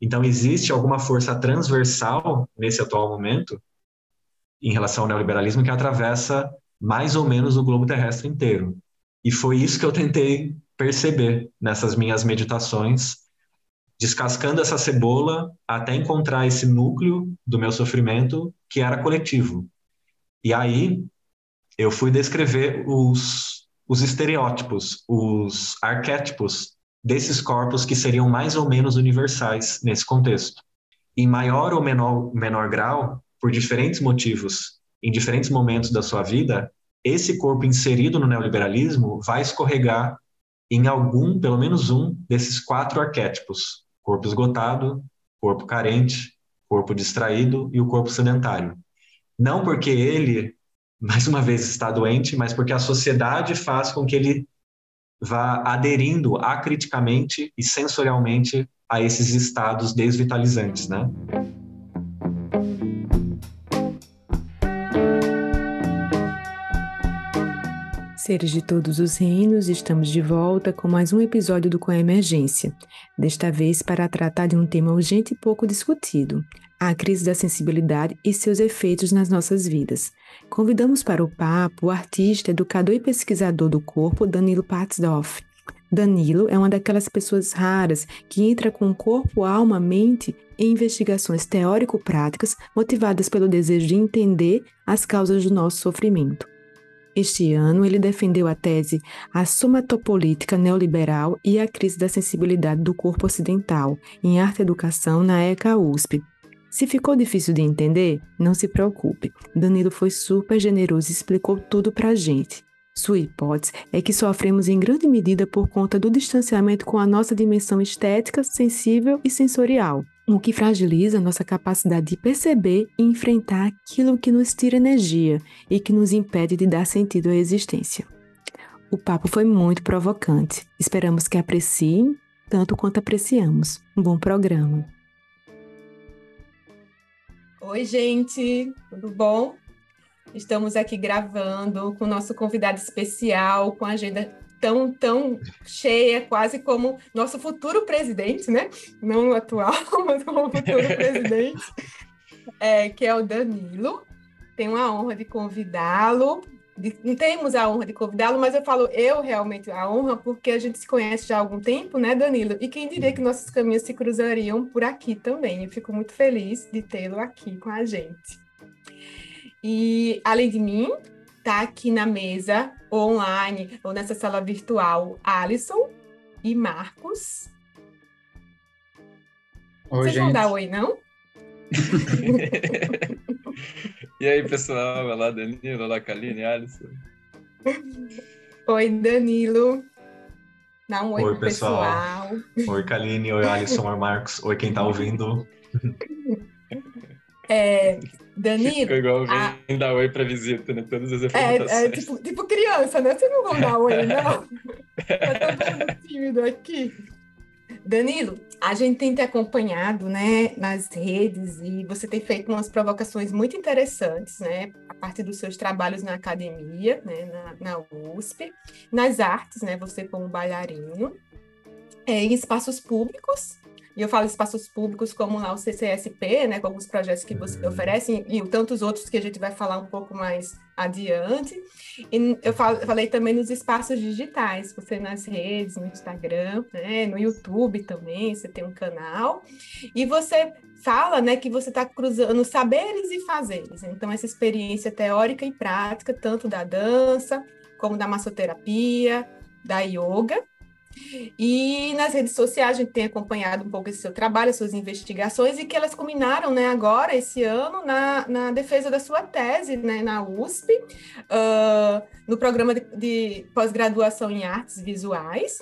Então, existe alguma força transversal nesse atual momento em relação ao neoliberalismo que atravessa mais ou menos o globo terrestre inteiro. E foi isso que eu tentei perceber nessas minhas meditações, descascando essa cebola até encontrar esse núcleo do meu sofrimento que era coletivo. E aí eu fui descrever os, os estereótipos, os arquétipos desses corpos que seriam mais ou menos universais nesse contexto. Em maior ou menor, menor grau, por diferentes motivos, em diferentes momentos da sua vida, esse corpo inserido no neoliberalismo vai escorregar em algum, pelo menos um, desses quatro arquétipos: corpo esgotado, corpo carente, corpo distraído e o corpo sedentário. Não porque ele, mais uma vez, está doente, mas porque a sociedade faz com que ele vá aderindo acriticamente e sensorialmente a esses estados desvitalizantes, né? Seres de todos os reinos, estamos de volta com mais um episódio do Coemergência, desta vez para tratar de um tema urgente e pouco discutido, a crise da sensibilidade e seus efeitos nas nossas vidas. Convidamos para o papo o artista, educador e pesquisador do corpo Danilo Patsdorf. Danilo é uma daquelas pessoas raras que entra com corpo, alma, mente em investigações teórico-práticas motivadas pelo desejo de entender as causas do nosso sofrimento. Este ano, ele defendeu a tese A Somatopolítica Neoliberal e a Crise da Sensibilidade do Corpo Ocidental, em Arte e Educação, na ECA USP. Se ficou difícil de entender, não se preocupe. Danilo foi super generoso e explicou tudo pra gente. Sua hipótese é que sofremos em grande medida por conta do distanciamento com a nossa dimensão estética, sensível e sensorial, o que fragiliza nossa capacidade de perceber e enfrentar aquilo que nos tira energia e que nos impede de dar sentido à existência. O papo foi muito provocante. Esperamos que apreciem tanto quanto apreciamos. Um bom programa. Oi, gente, tudo bom? Estamos aqui gravando com o nosso convidado especial, com a agenda tão, tão cheia, quase como nosso futuro presidente, né? Não o atual, mas como futuro presidente, é, que é o Danilo. Tenho a honra de convidá-lo. Não temos a honra de convidá-lo, mas eu falo eu realmente a honra, porque a gente se conhece já há algum tempo, né, Danilo? E quem diria que nossos caminhos se cruzariam por aqui também. Eu fico muito feliz de tê-lo aqui com a gente. E, além de mim, tá aqui na mesa, ou online, ou nessa sala virtual, Alisson e Marcos. Oi, Vocês gente. vão dar oi, não? e aí, pessoal? Olá, Danilo. Olá, Kaline, Alisson. Oi, Danilo. Dá um oi, Oi, pro pessoal. pessoal. Oi, Kaline, oi, Alisson, oi, Marcos, oi, quem tá ouvindo. É, Ficou Danilo, igual Ah. vem dar oi pra visita, né? Todas as é, apresentações. é tipo, tipo criança, né? Vocês não vão dar oi, não? Tá todo mundo tímido aqui. Danilo, a gente tem te acompanhado, né, nas redes e você tem feito umas provocações muito interessantes, né, a partir dos seus trabalhos na academia, né, na, na USP, nas artes, né, você como bailarino, é, em espaços públicos, e eu falo espaços públicos como lá o CCSP, né, com alguns projetos que você oferece, e tantos outros que a gente vai falar um pouco mais adiante. E eu fal- falei também nos espaços digitais, você nas redes, no Instagram, né, no YouTube também, você tem um canal. E você fala, né, que você está cruzando saberes e fazeres. Então, essa experiência teórica e prática, tanto da dança, como da massoterapia, da yoga. E nas redes sociais a gente tem acompanhado um pouco esse seu trabalho, as suas investigações, e que elas culminaram né, agora, esse ano, na, na defesa da sua tese né, na USP, ah, no programa de, de pós-graduação em artes visuais.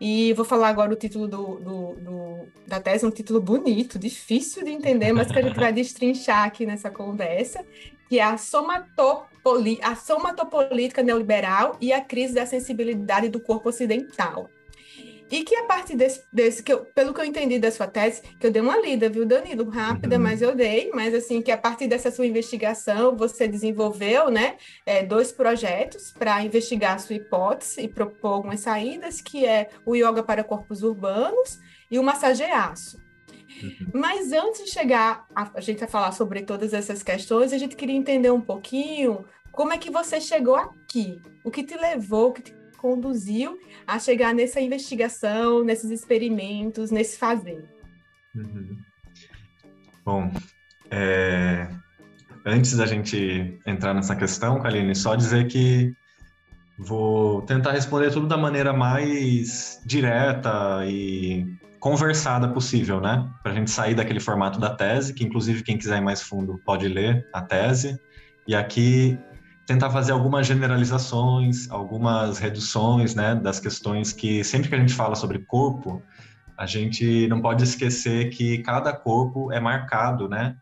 E vou falar agora o título do, do- do- da tese, um título bonito, difícil de entender, mas que a gente vai destrinchar aqui nessa conversa, que é a, somatopoli, a somatopolítica neoliberal e a crise da sensibilidade do corpo ocidental. E que a partir desse, desse que eu, pelo que eu entendi da sua tese, que eu dei uma lida, viu, Danilo? Rápida, Uhum. mas eu dei, mas assim, que a partir dessa sua investigação, você desenvolveu, né, é, dois projetos para investigar a sua hipótese e propor algumas saídas, que é o yoga para corpos urbanos e o massageaço. Uhum. Mas antes de chegar a, a gente a falar sobre todas essas questões, a gente queria entender um pouquinho como é que você chegou aqui, o que te levou, o que te conduziu a chegar nessa investigação, nesses experimentos, nesse fazer. Uhum. Bom, é... antes da gente entrar nessa questão, Kaline, só dizer que vou tentar responder tudo da maneira mais direta e conversada possível, né? Para a gente sair daquele formato da tese, que inclusive quem quiser ir mais fundo pode ler a tese. E aqui tentar fazer algumas generalizações, algumas reduções, né, das questões que sempre que a gente fala sobre corpo, a gente não pode esquecer que cada corpo é marcado, né,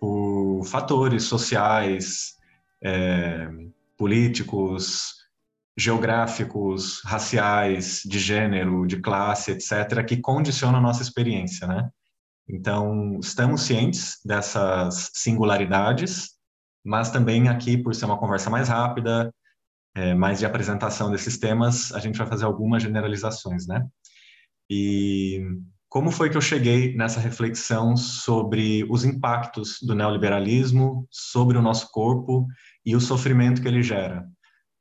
por fatores sociais, é, políticos, geográficos, raciais, de gênero, de classe, etc., que condicionam a nossa experiência, né? Então, estamos cientes dessas singularidades, mas também aqui, por ser uma conversa mais rápida, é, mais de apresentação desses temas, a gente vai fazer algumas generalizações, né? E como foi que eu cheguei nessa reflexão sobre os impactos do neoliberalismo sobre o nosso corpo e o sofrimento que ele gera?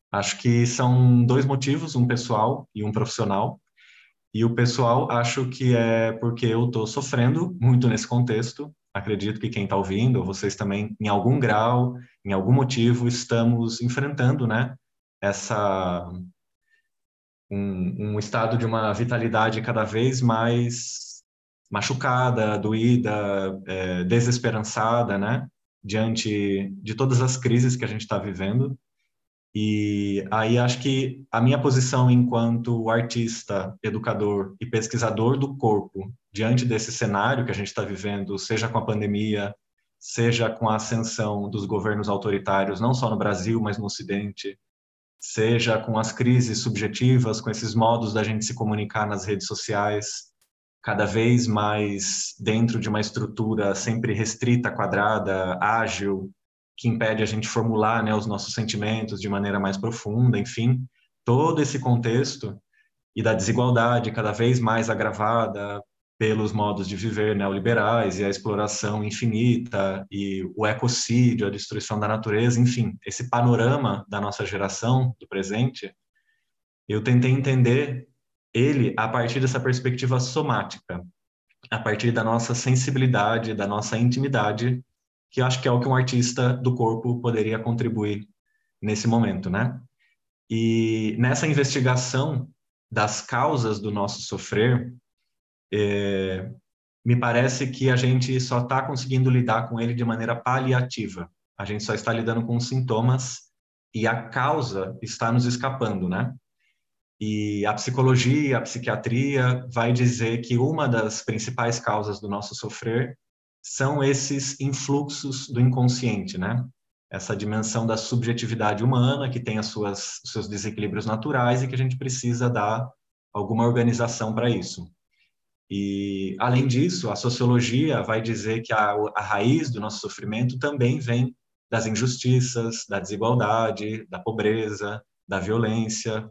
Acho que são dois motivos, um pessoal e um profissional. E o pessoal, acho que é porque eu estou sofrendo muito nesse contexto. Acredito que quem está ouvindo, vocês também, em algum grau, em algum motivo, estamos enfrentando, né? Essa um, um estado de uma vitalidade cada vez mais machucada, doída, é, desesperançada, né? Diante de todas as crises que a gente está vivendo. E aí acho que a minha posição enquanto artista, educador e pesquisador do corpo, diante desse cenário que a gente está vivendo, seja com a pandemia, seja com a ascensão dos governos autoritários, não só no Brasil, mas no Ocidente, seja com as crises subjetivas, com esses modos da gente se comunicar nas redes sociais, cada vez mais dentro de uma estrutura sempre restrita, quadrada, ágil, que impede a gente formular né, os nossos sentimentos de maneira mais profunda, enfim, todo esse contexto e da desigualdade cada vez mais agravada pelos modos de viver neoliberais e a exploração infinita e o ecocídio, a destruição da natureza, enfim, esse panorama da nossa geração, do presente, eu tentei entender ele a partir dessa perspectiva somática, a partir da nossa sensibilidade, da nossa intimidade que acho que é o que um artista do corpo poderia contribuir nesse momento, né? E nessa investigação das causas do nosso sofrer, é, me parece que a gente só está conseguindo lidar com ele de maneira paliativa. A gente só está lidando com sintomas e a causa está nos escapando, né? E a psicologia, a psiquiatria vai dizer que uma das principais causas do nosso sofrer são esses influxos do inconsciente, né? Essa dimensão da subjetividade humana que tem as suas seus desequilíbrios naturais e que a gente precisa dar alguma organização para isso. E além disso, a sociologia vai dizer que a, a raiz do nosso sofrimento também vem das injustiças, da desigualdade, da pobreza, da violência.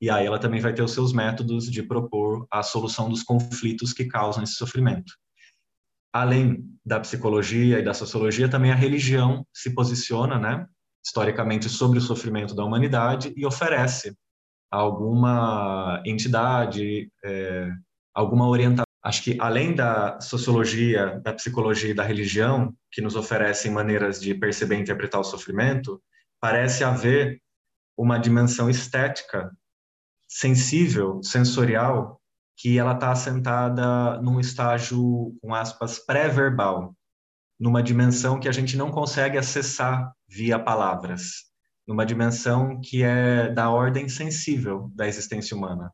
E aí ela também vai ter os seus métodos de propor a solução dos conflitos que causam esse sofrimento além da psicologia e da sociologia, também a religião se posiciona, né, historicamente, sobre o sofrimento da humanidade e oferece alguma entidade, é, alguma orientação. Acho que além da sociologia, da psicologia e da religião, que nos oferecem maneiras de perceber e interpretar o sofrimento, parece haver uma dimensão estética, sensível, sensorial, que ela está assentada num estágio, com aspas, pré-verbal, numa dimensão que a gente não consegue acessar via palavras, numa dimensão que é da ordem sensível da existência humana.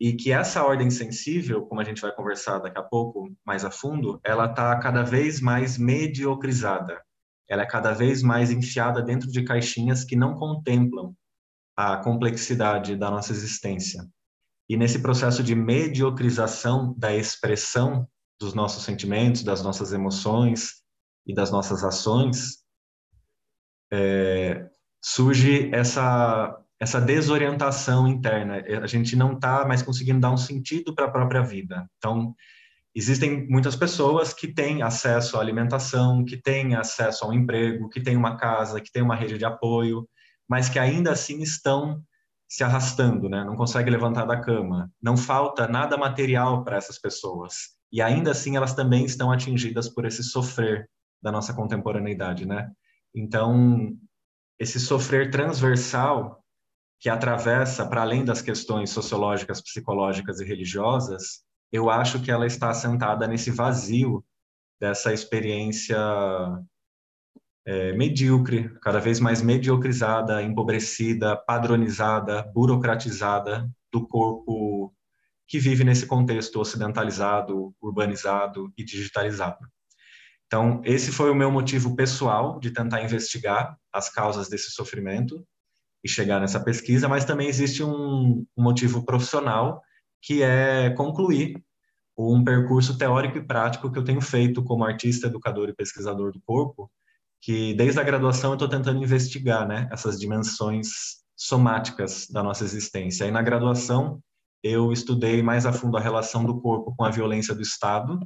E que essa ordem sensível, como a gente vai conversar daqui a pouco mais a fundo, ela está cada vez mais mediocrizada. Ela é cada vez mais enfiada dentro de caixinhas que não contemplam a complexidade da nossa existência. E nesse processo de mediocrização da expressão dos nossos sentimentos, das nossas emoções e das nossas ações, é, surge essa essa desorientação interna. A gente não está mais conseguindo dar um sentido para a própria vida. Então, existem muitas pessoas que têm acesso à alimentação, que têm acesso a um emprego, que têm uma casa, que têm uma rede de apoio, mas que ainda assim estão se arrastando, né? Não conseguem levantar da cama. Não falta nada material para essas pessoas. E ainda assim elas também estão atingidas por esse sofrer da nossa contemporaneidade, né? Então, esse sofrer transversal que atravessa para além das questões sociológicas, psicológicas e religiosas, eu acho que ela está assentada nesse vazio dessa experiência é, medíocre, cada vez mais mediocrizada, empobrecida, padronizada, burocratizada do corpo que vive nesse contexto ocidentalizado, urbanizado e digitalizado. Então, esse foi o meu motivo pessoal de tentar investigar as causas desse sofrimento e chegar nessa pesquisa, mas também existe um, motivo profissional que é concluir um percurso teórico e prático que eu tenho feito como artista, educador e pesquisador do corpo, que desde a graduação eu estou tentando investigar né, essas dimensões somáticas da nossa existência. E na graduação eu estudei mais a fundo a relação do corpo com a violência do Estado,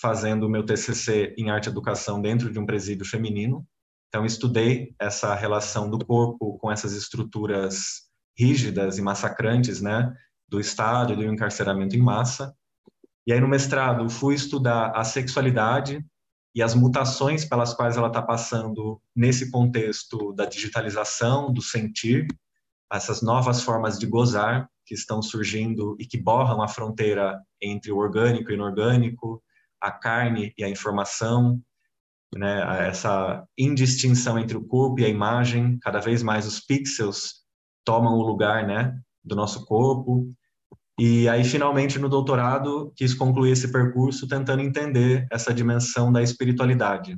fazendo o meu TCC em arte e educação dentro de um presídio feminino. Então estudei essa relação do corpo com essas estruturas rígidas e massacrantes, né, do Estado e do encarceramento em massa. E aí no mestrado fui estudar a sexualidade e as mutações pelas quais ela está passando nesse contexto da digitalização, do sentir, essas novas formas de gozar que estão surgindo e que borram a fronteira entre o orgânico e inorgânico, a carne e a informação, né, essa indistinção entre o corpo e a imagem, cada vez mais os pixels tomam o lugar, né, do nosso corpo, e aí, finalmente, no doutorado, quis concluir esse percurso tentando entender essa dimensão da espiritualidade,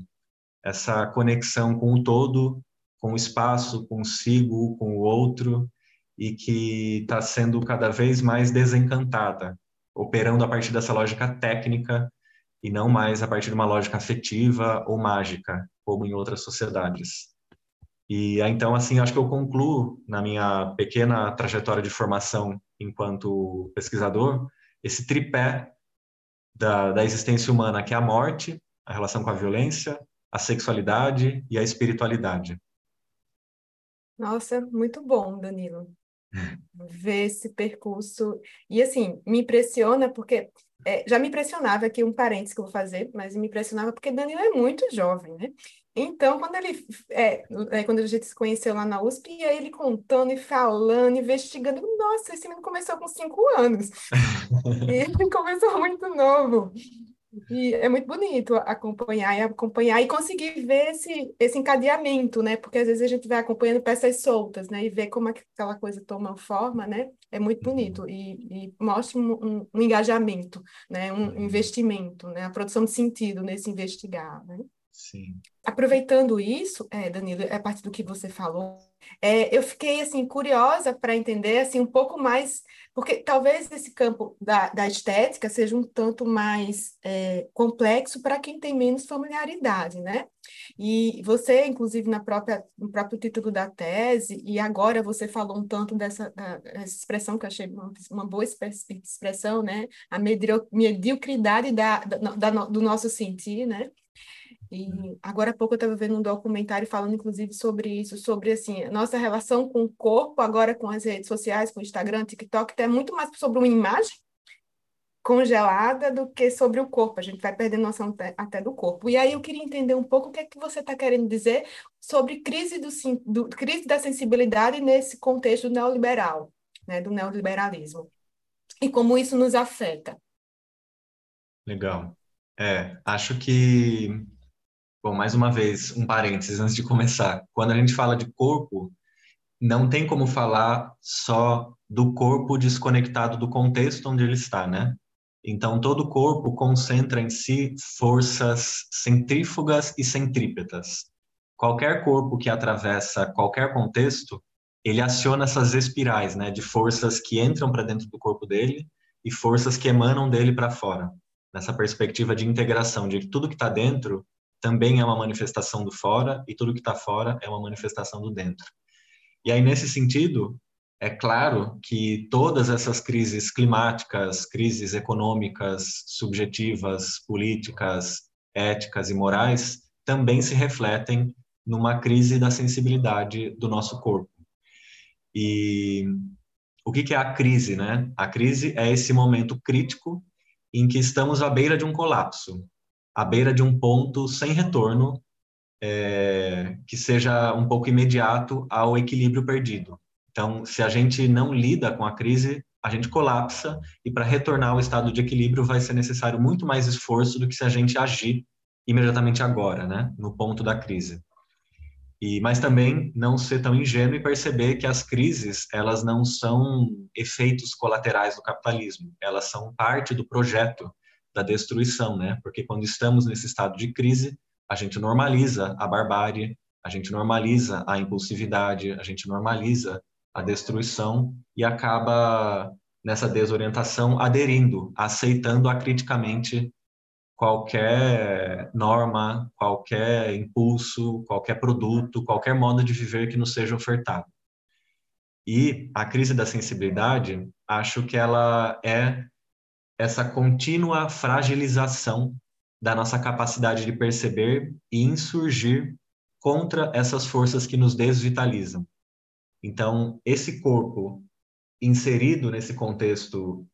essa conexão com o todo, com o espaço, consigo, com o outro, e que está sendo cada vez mais desencantada, operando a partir dessa lógica técnica e não mais a partir de uma lógica afetiva ou mágica, como em outras sociedades. E então, assim, acho que eu concluo na minha pequena trajetória de formação enquanto pesquisador esse tripé da, da existência humana, que é a morte, a relação com a violência, a sexualidade e a espiritualidade. Nossa, muito bom, Danilo. Ver esse percurso. E assim, me impressiona porque é, já me impressionava aqui um parênteses que eu vou fazer, mas me impressionava porque Danilo é muito jovem, né? Então, quando ele é, é, quando a gente se conheceu lá na USP, e aí ele contando e falando, investigando, nossa, esse menino começou com cinco anos. e ele começou muito novo. E é muito bonito acompanhar e acompanhar e conseguir ver esse, esse encadeamento, né? Porque às vezes a gente vai acompanhando peças soltas, né? E ver como aquela coisa toma forma, né? É muito bonito e, e mostra um, um, um, engajamento, né? Um investimento, né? A produção de sentido nesse investigar, né? Sim. Aproveitando isso, é, Danilo, é a partir do que você falou, é, eu fiquei assim curiosa para entender assim um pouco mais, porque talvez esse campo da, da estética seja um tanto mais é, complexo para quem tem menos familiaridade, né? E você, inclusive, na própria, no próprio título da tese, e agora você falou um tanto dessa, expressão que eu achei uma, uma boa expressão, né? A mediocridade da, da, da, do nosso sentir, né? E agora há pouco eu estava vendo um documentário falando, inclusive, sobre isso, sobre assim, nossa relação com o corpo, agora com as redes sociais, com o Instagram, TikTok, é muito mais sobre uma imagem congelada do que sobre o corpo. A gente vai perdendo noção até do corpo. E aí eu queria entender um pouco o que é que você está querendo dizer sobre crise, do, do, crise da sensibilidade nesse contexto neoliberal, né, do neoliberalismo. E como isso nos afeta. Legal. É, acho que Bom, mais uma vez, um parênteses antes de começar. Quando a gente fala de corpo, não tem como falar só do corpo desconectado do contexto onde ele está, né? Então, todo corpo concentra em si forças centrífugas e centrípetas. Qualquer corpo que atravessa qualquer contexto, ele aciona essas espirais, né, de forças que entram para dentro do corpo dele e forças que emanam dele para fora. Nessa perspectiva de integração, de tudo que está dentro também é uma manifestação do fora e tudo que está fora é uma manifestação do dentro. E aí, nesse sentido, é claro que todas essas crises climáticas, crises econômicas, subjetivas, políticas, éticas e morais também se refletem numa crise da sensibilidade do nosso corpo. E o que, é a crise, né? A crise é esse momento crítico em que estamos à beira de um colapso, à beira de um ponto sem retorno, é, que seja um pouco imediato ao equilíbrio perdido. Então, se a gente não lida com a crise, a gente colapsa e para retornar ao estado de equilíbrio vai ser necessário muito mais esforço do que se a gente agir imediatamente agora, né, no ponto da crise. E, mas também não ser tão ingênuo e perceber que as crises elas não são efeitos colaterais do capitalismo, elas são parte do projeto da destruição, né? Porque quando estamos nesse estado de crise, a gente normaliza a barbárie, a gente normaliza a impulsividade, a gente normaliza a destruição e acaba nessa desorientação aderindo, aceitando acriticamente qualquer norma, qualquer impulso, qualquer produto, qualquer modo de viver que nos seja ofertado. E a crise da sensibilidade, acho que ela é essa contínua fragilização da nossa capacidade de perceber e insurgir contra essas forças que nos desvitalizam. Então, esse corpo inserido nesse contexto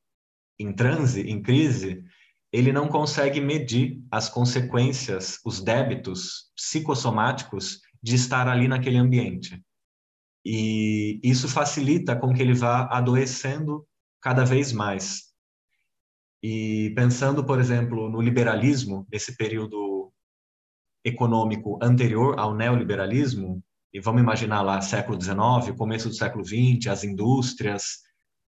em transe, em crise, ele não consegue medir as consequências, os débitos psicossomáticos de estar ali naquele ambiente. E isso facilita com que ele vá adoecendo cada vez mais. E pensando, por exemplo, no liberalismo, nesse período econômico anterior ao neoliberalismo, e vamos imaginar lá século XIX, começo do século XX, as indústrias,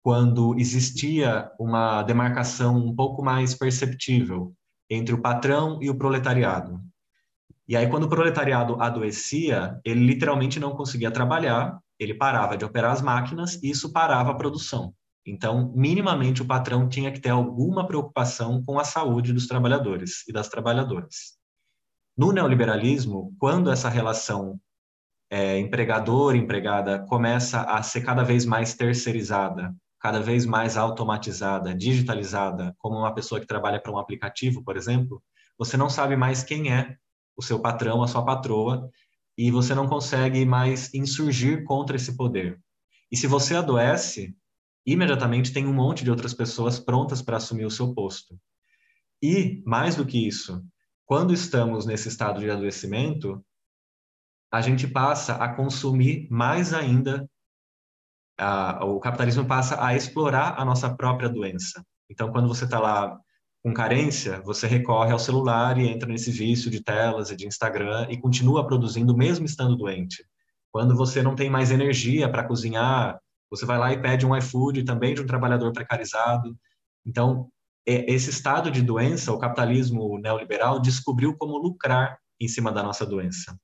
quando existia uma demarcação um pouco mais perceptível entre o patrão e o proletariado. E aí, quando o proletariado adoecia, ele literalmente não conseguia trabalhar, ele parava de operar as máquinas e isso parava a produção. Então, minimamente, o patrão tinha que ter alguma preocupação com a saúde dos trabalhadores e das trabalhadoras. No neoliberalismo, quando essa relação é, empregador-empregada começa a ser cada vez mais terceirizada cada vez mais automatizada, digitalizada, como uma pessoa que trabalha para um aplicativo, por exemplo, você não sabe mais quem é o seu patrão, a sua patroa, e você não consegue mais insurgir contra esse poder. E se você adoece, imediatamente tem um monte de outras pessoas prontas para assumir o seu posto. E, mais do que isso, quando estamos nesse estado de adoecimento, a gente passa a consumir mais ainda a, o capitalismo passa a explorar a nossa própria doença. Então, quando você está lá com carência, você recorre ao celular e entra nesse vício de telas e de Instagram e continua produzindo mesmo estando doente. Quando você não tem mais energia para cozinhar, você vai lá e pede um iFood também de um trabalhador precarizado. Então, esse estado de doença, o capitalismo neoliberal descobriu como lucrar em cima da nossa doença.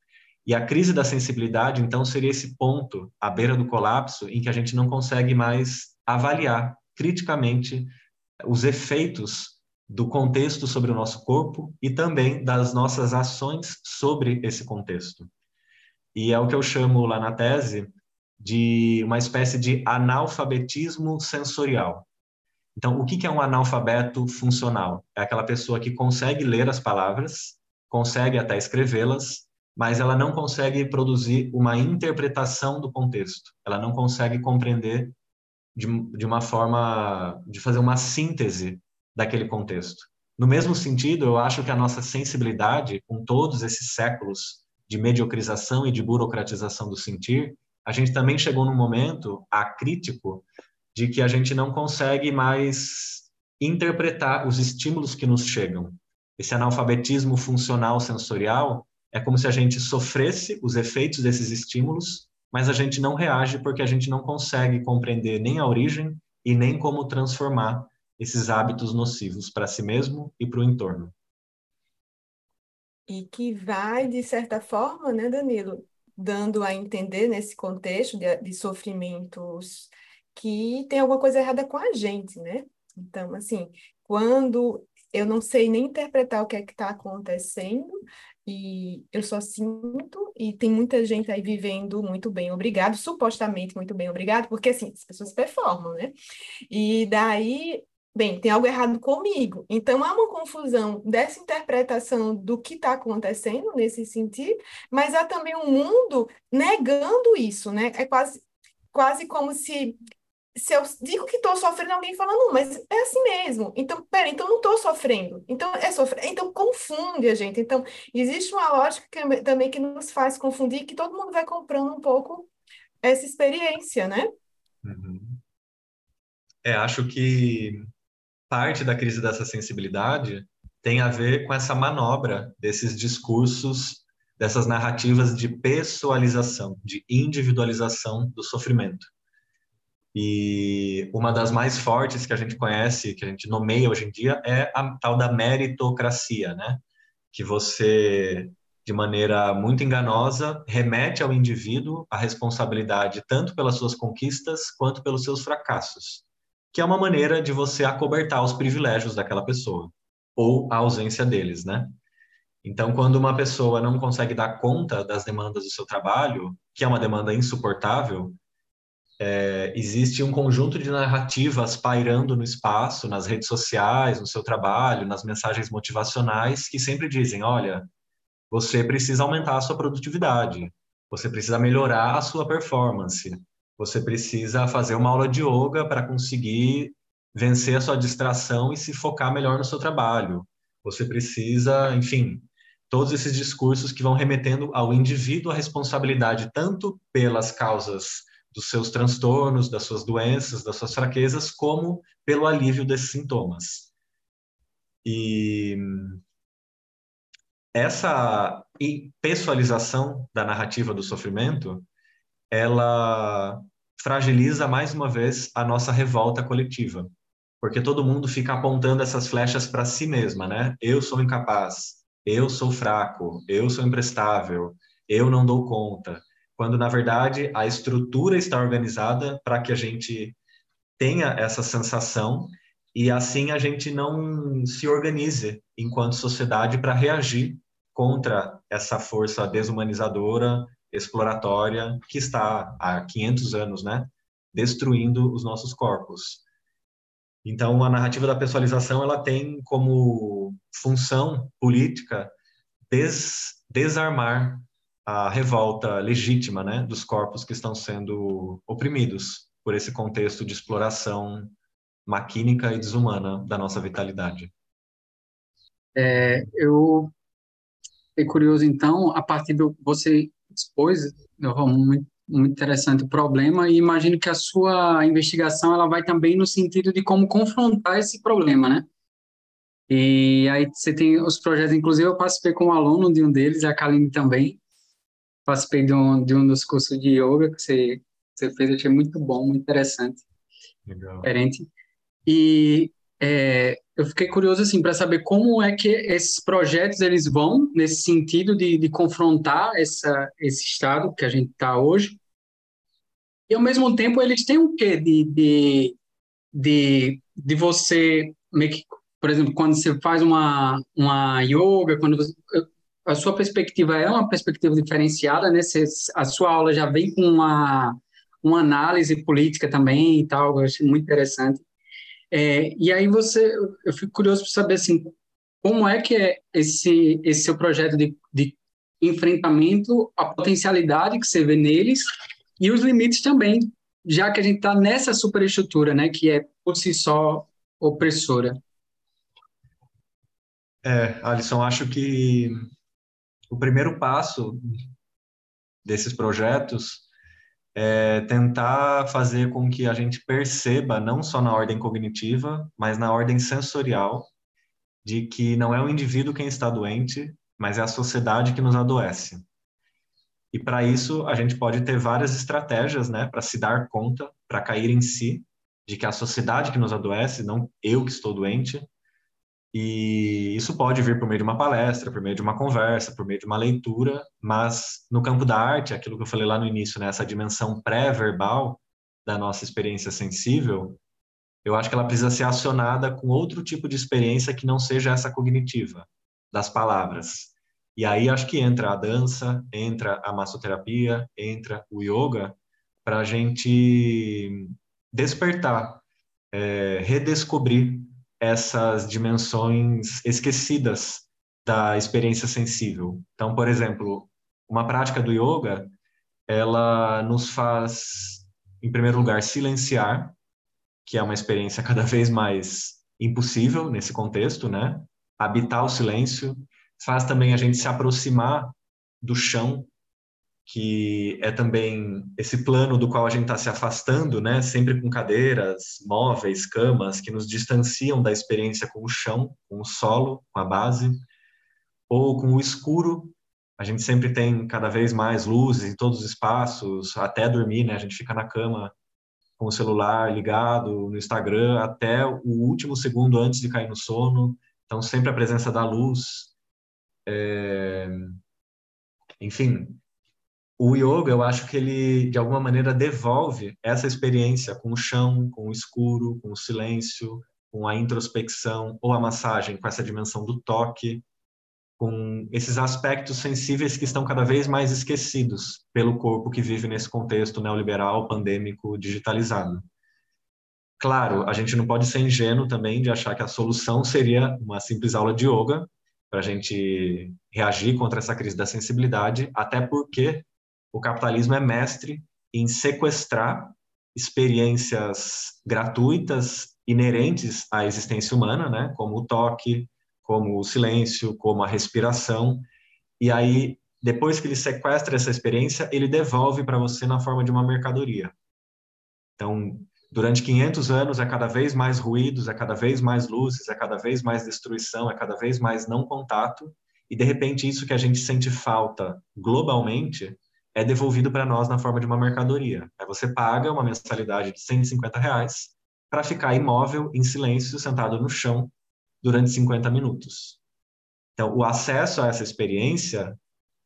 E a crise da sensibilidade, então, seria esse ponto à beira do colapso em que a gente não consegue mais avaliar criticamente os efeitos do contexto sobre o nosso corpo e também das nossas ações sobre esse contexto. E é o que eu chamo lá na tese de uma espécie de analfabetismo sensorial. Então, o que é um analfabeto funcional? É aquela pessoa que consegue ler as palavras, consegue até escrevê-las, mas ela não consegue produzir uma interpretação do contexto. Ela não consegue compreender de, de uma forma, de fazer uma síntese daquele contexto. No mesmo sentido, eu acho que a nossa sensibilidade, com todos esses séculos de mediocrização e de burocratização do sentir, a gente também chegou num momento acrítico de que a gente não consegue mais interpretar os estímulos que nos chegam. Esse analfabetismo funcional sensorial é como se a gente sofresse os efeitos desses estímulos, mas a gente não reage porque a gente não consegue compreender nem a origem e nem como transformar esses hábitos nocivos para si mesmo e para o entorno. E que vai, de certa forma, né, Danilo, dando a entender nesse contexto de, de sofrimentos que tem alguma coisa errada com a gente, né? Então, assim, quando eu não sei nem interpretar o que é que está acontecendo, E eu só sinto, e tem muita gente aí vivendo muito bem, obrigado, supostamente muito bem, obrigado, porque assim, as pessoas performam, né? E daí, bem, tem algo errado comigo. Então há uma confusão dessa interpretação do que está acontecendo nesse sentido, mas há também um mundo negando isso, né? É quase, quase como se se eu digo que estou sofrendo, alguém fala, não, mas é assim mesmo. Então, pera, então não estou sofrendo. Então, é sofrer. Então, confunde a gente. Então, existe uma lógica que, também que nos faz confundir, que todo mundo vai comprando um pouco essa experiência, né? Uhum. É, acho que parte da crise dessa sensibilidade tem a ver com essa manobra desses discursos, dessas narrativas de pessoalização, de individualização do sofrimento. E uma das mais fortes que a gente conhece, que a gente nomeia hoje em dia, é a tal da meritocracia, né? Que você, de maneira muito enganosa, remete ao indivíduo a responsabilidade tanto pelas suas conquistas quanto pelos seus fracassos, que é uma maneira de você acobertar os privilégios daquela pessoa ou a ausência deles, né? Então, quando uma pessoa não consegue dar conta das demandas do seu trabalho, que é uma demanda insuportável, é, existe um conjunto de narrativas pairando no espaço, nas redes sociais, no seu trabalho, nas mensagens motivacionais, que sempre dizem: olha, você precisa aumentar a sua produtividade, você precisa melhorar a sua performance, você precisa fazer uma aula de yoga para conseguir vencer a sua distração e se focar melhor no seu trabalho. Você precisa, enfim, todos esses discursos que vão remetendo ao indivíduo a responsabilidade tanto pelas causas dos seus transtornos, das suas doenças, das suas fraquezas, como pelo alívio desses sintomas. E essa pessoalização da narrativa do sofrimento, ela fragiliza mais uma vez a nossa revolta coletiva, porque todo mundo fica apontando essas flechas para si mesma, né? Eu sou incapaz, eu sou fraco, eu sou imprestável, eu não dou conta, quando na verdade a estrutura está organizada para que a gente tenha essa sensação e assim a gente não se organize enquanto sociedade para reagir contra essa força desumanizadora, exploratória que está há 500 anos, né, destruindo os nossos corpos. Então, a narrativa da pessoalização ela tem como função política des, desarmar a revolta legítima né, dos corpos que estão sendo oprimidos por esse contexto de exploração maquínica e desumana da nossa vitalidade. É, eu fiquei curioso, então, a partir do você expôs muito, muito interessante o problema e imagino que a sua investigação ela vai também no sentido de como confrontar esse problema, né? E aí você tem os projetos, inclusive eu participei com um aluno de um deles, a Kaline também, participei de um, de um dos cursos de yoga que você, você fez, achei muito bom, muito interessante. Legal. Diferente. E é, eu fiquei curioso assim para saber como é que esses projetos eles vão nesse sentido de, de confrontar essa, esse estado que a gente está hoje. E ao mesmo tempo eles têm o quê de, de, de, de você que, por exemplo, quando você faz uma, uma yoga, quando você, a sua perspectiva é uma perspectiva diferenciada, né? Você, a sua aula já vem com uma, uma análise política também e tal, eu achei muito interessante. É, e aí você, eu fico curioso para saber assim, como é que é esse, esse seu projeto de, de enfrentamento, a potencialidade que você vê neles e os limites também, já que a gente está nessa superestrutura, né, que é por si só opressora. É, Alisson, acho que o primeiro passo desses projetos é tentar fazer com que a gente perceba, não só na ordem cognitiva, mas na ordem sensorial, de que não é o indivíduo quem está doente, mas é a sociedade que nos adoece. E para isso, a gente pode ter várias estratégias, né, para se dar conta, para cair em si, de que a sociedade que nos adoece, não eu que estou doente, e isso pode vir por meio de uma palestra, por meio de uma conversa, por meio de uma leitura, mas no campo da arte, aquilo que eu falei lá no início, né, essa dimensão pré-verbal da nossa experiência sensível, eu acho que ela precisa ser acionada com outro tipo de experiência que não seja essa cognitiva, das palavras. E aí acho que entra a dança, entra a massoterapia, entra o yoga para a gente despertar, é, redescobrir essas dimensões esquecidas da experiência sensível. Então, por exemplo, uma prática do yoga, ela nos faz, em primeiro lugar, silenciar, que é uma experiência cada vez mais impossível nesse contexto, né? Habitar o silêncio faz também a gente se aproximar do chão, que é também esse plano do qual a gente está se afastando, né? Sempre com cadeiras, móveis, camas que nos distanciam da experiência com o chão, com o solo, com a base ou com o escuro. A gente sempre tem cada vez mais luzes em todos os espaços, até dormir, né? A gente fica na cama com o celular ligado no Instagram até o último segundo antes de cair no sono. Então, sempre a presença da luz. É... Enfim, o yoga, eu acho que ele, de alguma maneira, devolve essa experiência com o chão, com o escuro, com o silêncio, com a introspecção, ou a massagem com essa dimensão do toque, com esses aspectos sensíveis que estão cada vez mais esquecidos pelo corpo que vive nesse contexto neoliberal, pandêmico, digitalizado. Claro, a gente não pode ser ingênuo também de achar que a solução seria uma simples aula de yoga para a gente reagir contra essa crise da sensibilidade, até porque o capitalismo é mestre em sequestrar experiências gratuitas inerentes à existência humana, né, como o toque, como o silêncio, como a respiração. E aí, depois que ele sequestra essa experiência, ele devolve para você na forma de uma mercadoria. Então, durante 500 anos é cada vez mais ruídos, é cada vez mais luzes, é cada vez mais destruição, é cada vez mais não contato. E de repente isso que a gente sente falta globalmente é devolvido para nós na forma de uma mercadoria. Aí você paga uma mensalidade de 150 reais para ficar imóvel, em silêncio, sentado no chão, durante 50 minutos. Então, o acesso a essa experiência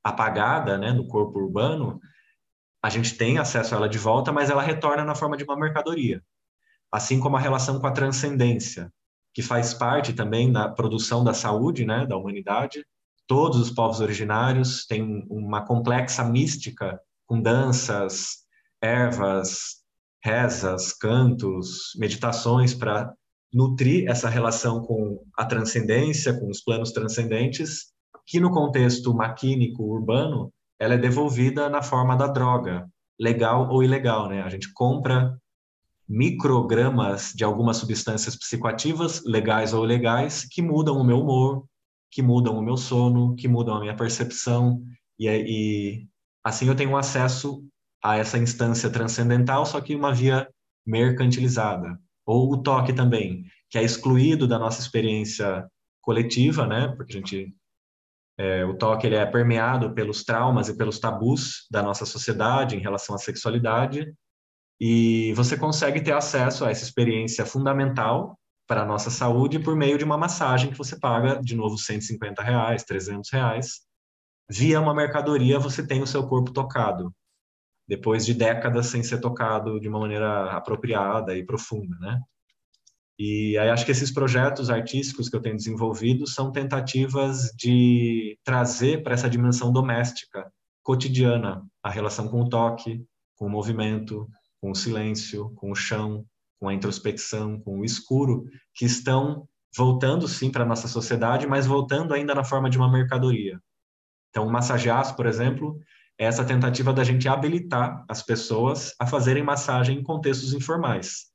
apagada né, no corpo urbano, a gente tem acesso a ela de volta, mas ela retorna na forma de uma mercadoria. Assim como a relação com a transcendência, que faz parte também da produção da saúde né, da humanidade. Todos os povos originários têm uma complexa mística com danças, ervas, rezas, cantos, meditações para nutrir essa relação com a transcendência, com os planos transcendentes, que no contexto maquínico urbano, ela é devolvida na forma da droga, legal ou ilegal, né? A gente compra microgramas de algumas substâncias psicoativas, legais ou ilegais, que mudam o meu humor, que mudam o meu sono, que mudam a minha percepção, e, e assim eu tenho acesso a essa instância transcendental, só que uma via mercantilizada. Ou o toque também, que é excluído da nossa experiência coletiva, né? Porque a gente é, o toque ele é permeado pelos traumas e pelos tabus da nossa sociedade em relação à sexualidade e você consegue ter acesso a essa experiência fundamental para a nossa saúde por meio de uma massagem que você paga de novo 150 reais, 300 reais. Via uma mercadoria você tem o seu corpo tocado depois de décadas sem ser tocado de uma maneira apropriada e profunda, né? E aí acho que esses projetos artísticos que eu tenho desenvolvido são tentativas de trazer para essa dimensão doméstica, cotidiana, a relação com o toque, com o movimento, com o silêncio, com o chão, com a introspecção, com o escuro, que estão voltando sim para a nossa sociedade, mas voltando ainda na forma de uma mercadoria. Então, o massagear, por exemplo, essa tentativa da gente habilitar as pessoas a fazerem massagem em contextos informais.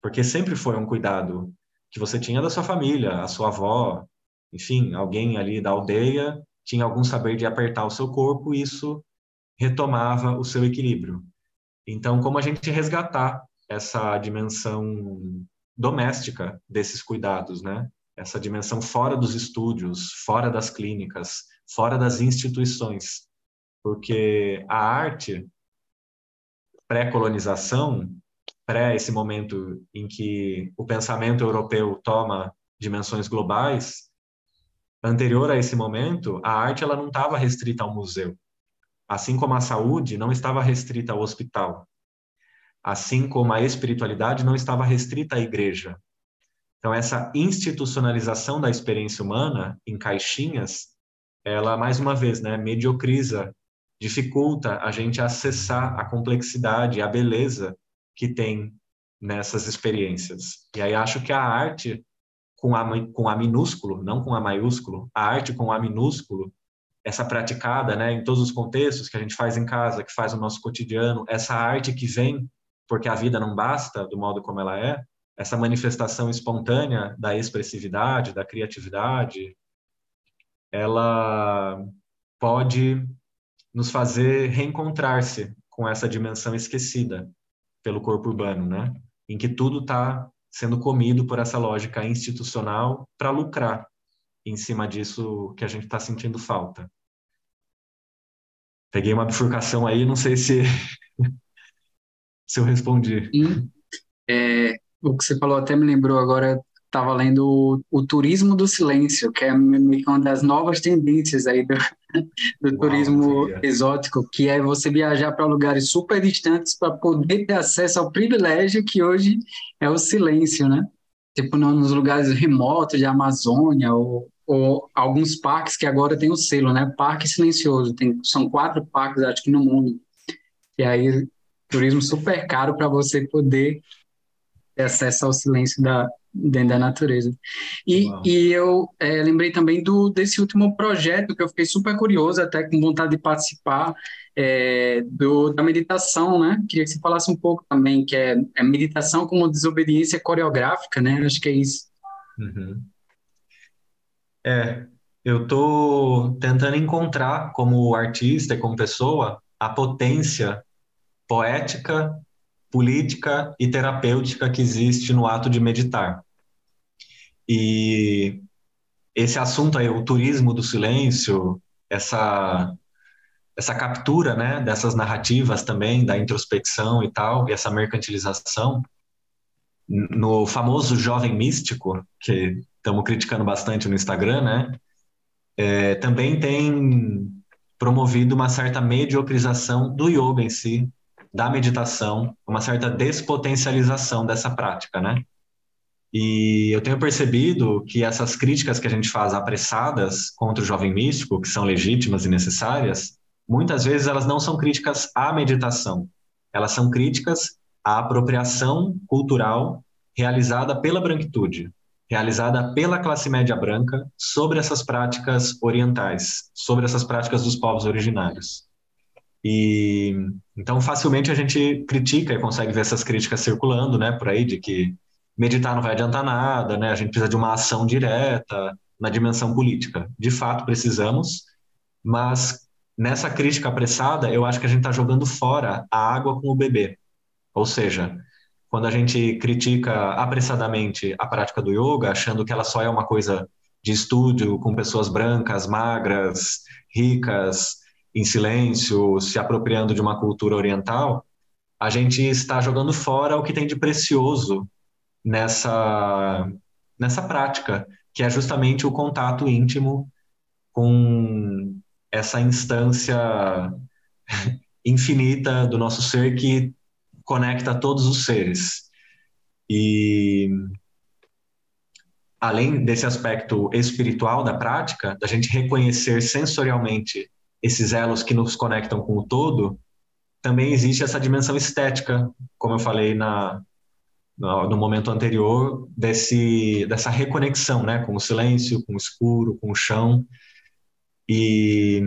Porque sempre foi um cuidado que você tinha da sua família, a sua avó, enfim, alguém ali da aldeia tinha algum saber de apertar o seu corpo e isso retomava o seu equilíbrio. Então, como a gente resgatar essa dimensão doméstica desses cuidados, né? Essa dimensão fora dos estúdios, fora das clínicas, fora das instituições. Porque a arte pré-colonização, pré esse momento em que o pensamento europeu toma dimensões globais, anterior a esse momento, a arte ela não estava restrita ao museu, assim como a saúde não estava restrita ao hospital, assim como a espiritualidade não estava restrita à igreja. Então essa institucionalização da experiência humana em caixinhas ela mais uma vez, né, mediocriza, dificulta a gente acessar a complexidade, a beleza que tem nessas experiências. E aí acho que a arte com a, com a minúsculo, não com a maiúsculo, a arte com a minúsculo, essa praticada, né, em todos os contextos que a gente faz em casa, que faz no nosso cotidiano, essa arte que vem porque a vida não basta do modo como ela é, essa manifestação espontânea da expressividade, da criatividade, ela pode nos fazer reencontrar-se com essa dimensão esquecida pelo corpo urbano, né? Em que tudo está sendo comido por essa lógica institucional para lucrar em cima disso que a gente está sentindo falta. Peguei uma bifurcação aí, não sei se se eu respondi. É, o que você falou até me lembrou agora, estava lendo o, o, Turismo do Silêncio, que é uma das novas tendências aí do, do Uau, turismo exótico, que é você viajar para lugares super distantes para poder ter acesso ao privilégio que hoje é o silêncio, né? Tipo nos lugares remotos de Amazônia ou, ou alguns parques que agora tem o selo, né? Parque Silencioso. Tem, são quatro parques, acho que no mundo. E aí turismo super caro para você poder ter acesso ao silêncio da, dentro da natureza. E, e eu é, lembrei também do desse último projeto que eu fiquei super curioso, até com vontade de participar, é, do, da meditação, né? Queria que você falasse um pouco também, que é, é meditação como desobediência coreográfica, né? Acho que é isso. Uhum. É, eu estou tentando encontrar como artista e como pessoa a potência poética, política e terapêutica que existe no ato de meditar. E esse assunto aí, o turismo do silêncio, essa essa captura, né, dessas narrativas também da introspecção e tal, e essa mercantilização no famoso jovem místico que estamos criticando bastante no Instagram, né, é, também tem promovido uma certa mediocrização do yoga em si, da meditação, uma certa despotencialização dessa prática, né? E eu tenho percebido que essas críticas que a gente faz apressadas contra o jovem místico, que são legítimas e necessárias, muitas vezes elas não são críticas à meditação, elas são críticas à apropriação cultural realizada pela branquitude, realizada pela classe média branca sobre essas práticas orientais, sobre essas práticas dos povos originários. E então facilmente a gente critica e consegue ver essas críticas circulando, né, por aí de que meditar não vai adiantar nada, né? A gente precisa de uma ação direta na dimensão política. De fato precisamos, mas nessa crítica apressada, eu acho que a gente está jogando fora a água com o bebê. Ou seja, quando a gente critica apressadamente a prática do yoga, achando que ela só é uma coisa de estúdio com pessoas brancas, magras, ricas, em silêncio, se apropriando de uma cultura oriental, a gente está jogando fora o que tem de precioso nessa, nessa prática, que é justamente o contato íntimo com essa instância infinita do nosso ser que conecta todos os seres. E além desse aspecto espiritual da prática, da gente reconhecer sensorialmente esses elos que nos conectam com o todo, também existe essa dimensão estética, como eu falei na, no, momento anterior, desse, dessa reconexão né, com o silêncio, com o escuro, com o chão. E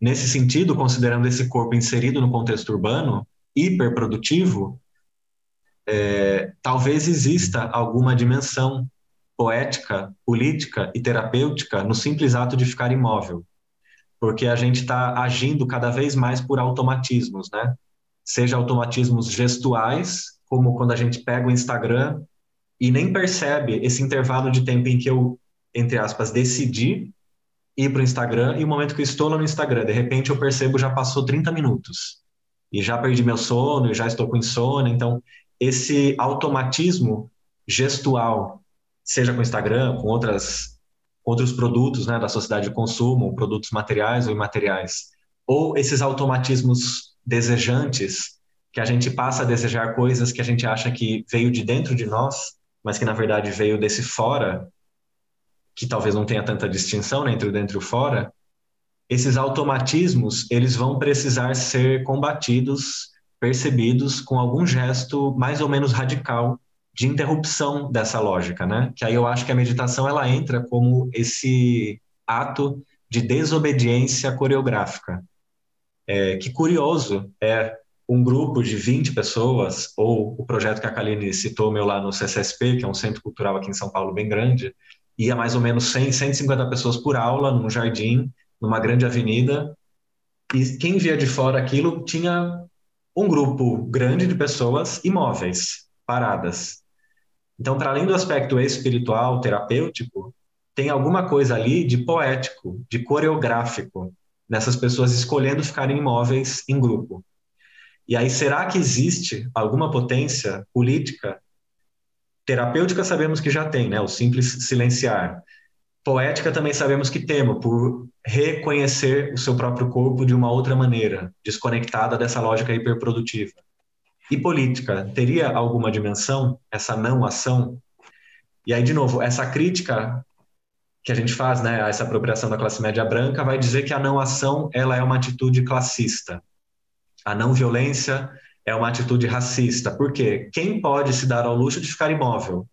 nesse sentido, considerando esse corpo inserido no contexto urbano, hiperprodutivo, é, talvez exista alguma dimensão poética, política e terapêutica no simples ato de ficar imóvel porque a gente está agindo cada vez mais por automatismos, né? Seja automatismos gestuais, como quando a gente pega o Instagram e nem percebe esse intervalo de tempo em que eu, entre aspas, decidi ir para o Instagram e o momento que eu estou lá no Instagram, de repente eu percebo já passou 30 minutos e já perdi meu sono, e já estou com insônia. Então, esse automatismo gestual, seja com o Instagram, com outras outros produtos né, da sociedade de consumo, produtos materiais ou imateriais, ou esses automatismos desejantes, que a gente passa a desejar coisas que a gente acha que veio de dentro de nós, mas que na verdade veio desse fora, que talvez não tenha tanta distinção né, entre o dentro e o fora, esses automatismos eles vão precisar ser combatidos, percebidos com algum gesto mais ou menos radical de interrupção dessa lógica, né? Que aí eu acho que a meditação ela entra como esse ato de desobediência coreográfica. É, que curioso é um grupo de 20 pessoas, ou o projeto que a Kaline citou meu lá no CCSP, que é um centro cultural aqui em São Paulo bem grande, ia mais ou menos 100, 150 pessoas por aula num jardim, numa grande avenida, e quem via de fora aquilo tinha um grupo grande de pessoas imóveis, paradas. Então, para além do aspecto espiritual, terapêutico, tem alguma coisa ali de poético, de coreográfico, nessas pessoas escolhendo ficarem imóveis em grupo. E aí, será que existe alguma potência política? Terapêutica sabemos que já tem, né? O simples silenciar. Poética também sabemos que temos, por reconhecer o seu próprio corpo de uma outra maneira, desconectada dessa lógica hiperprodutiva. E política, teria alguma dimensão, essa não ação? E aí, de novo, essa crítica que a gente faz, né, a essa apropriação da classe média branca, vai dizer que a não ação ela é uma atitude classista. A não violência é uma atitude racista. Por quê? Quem pode se dar ao luxo de ficar imóvel,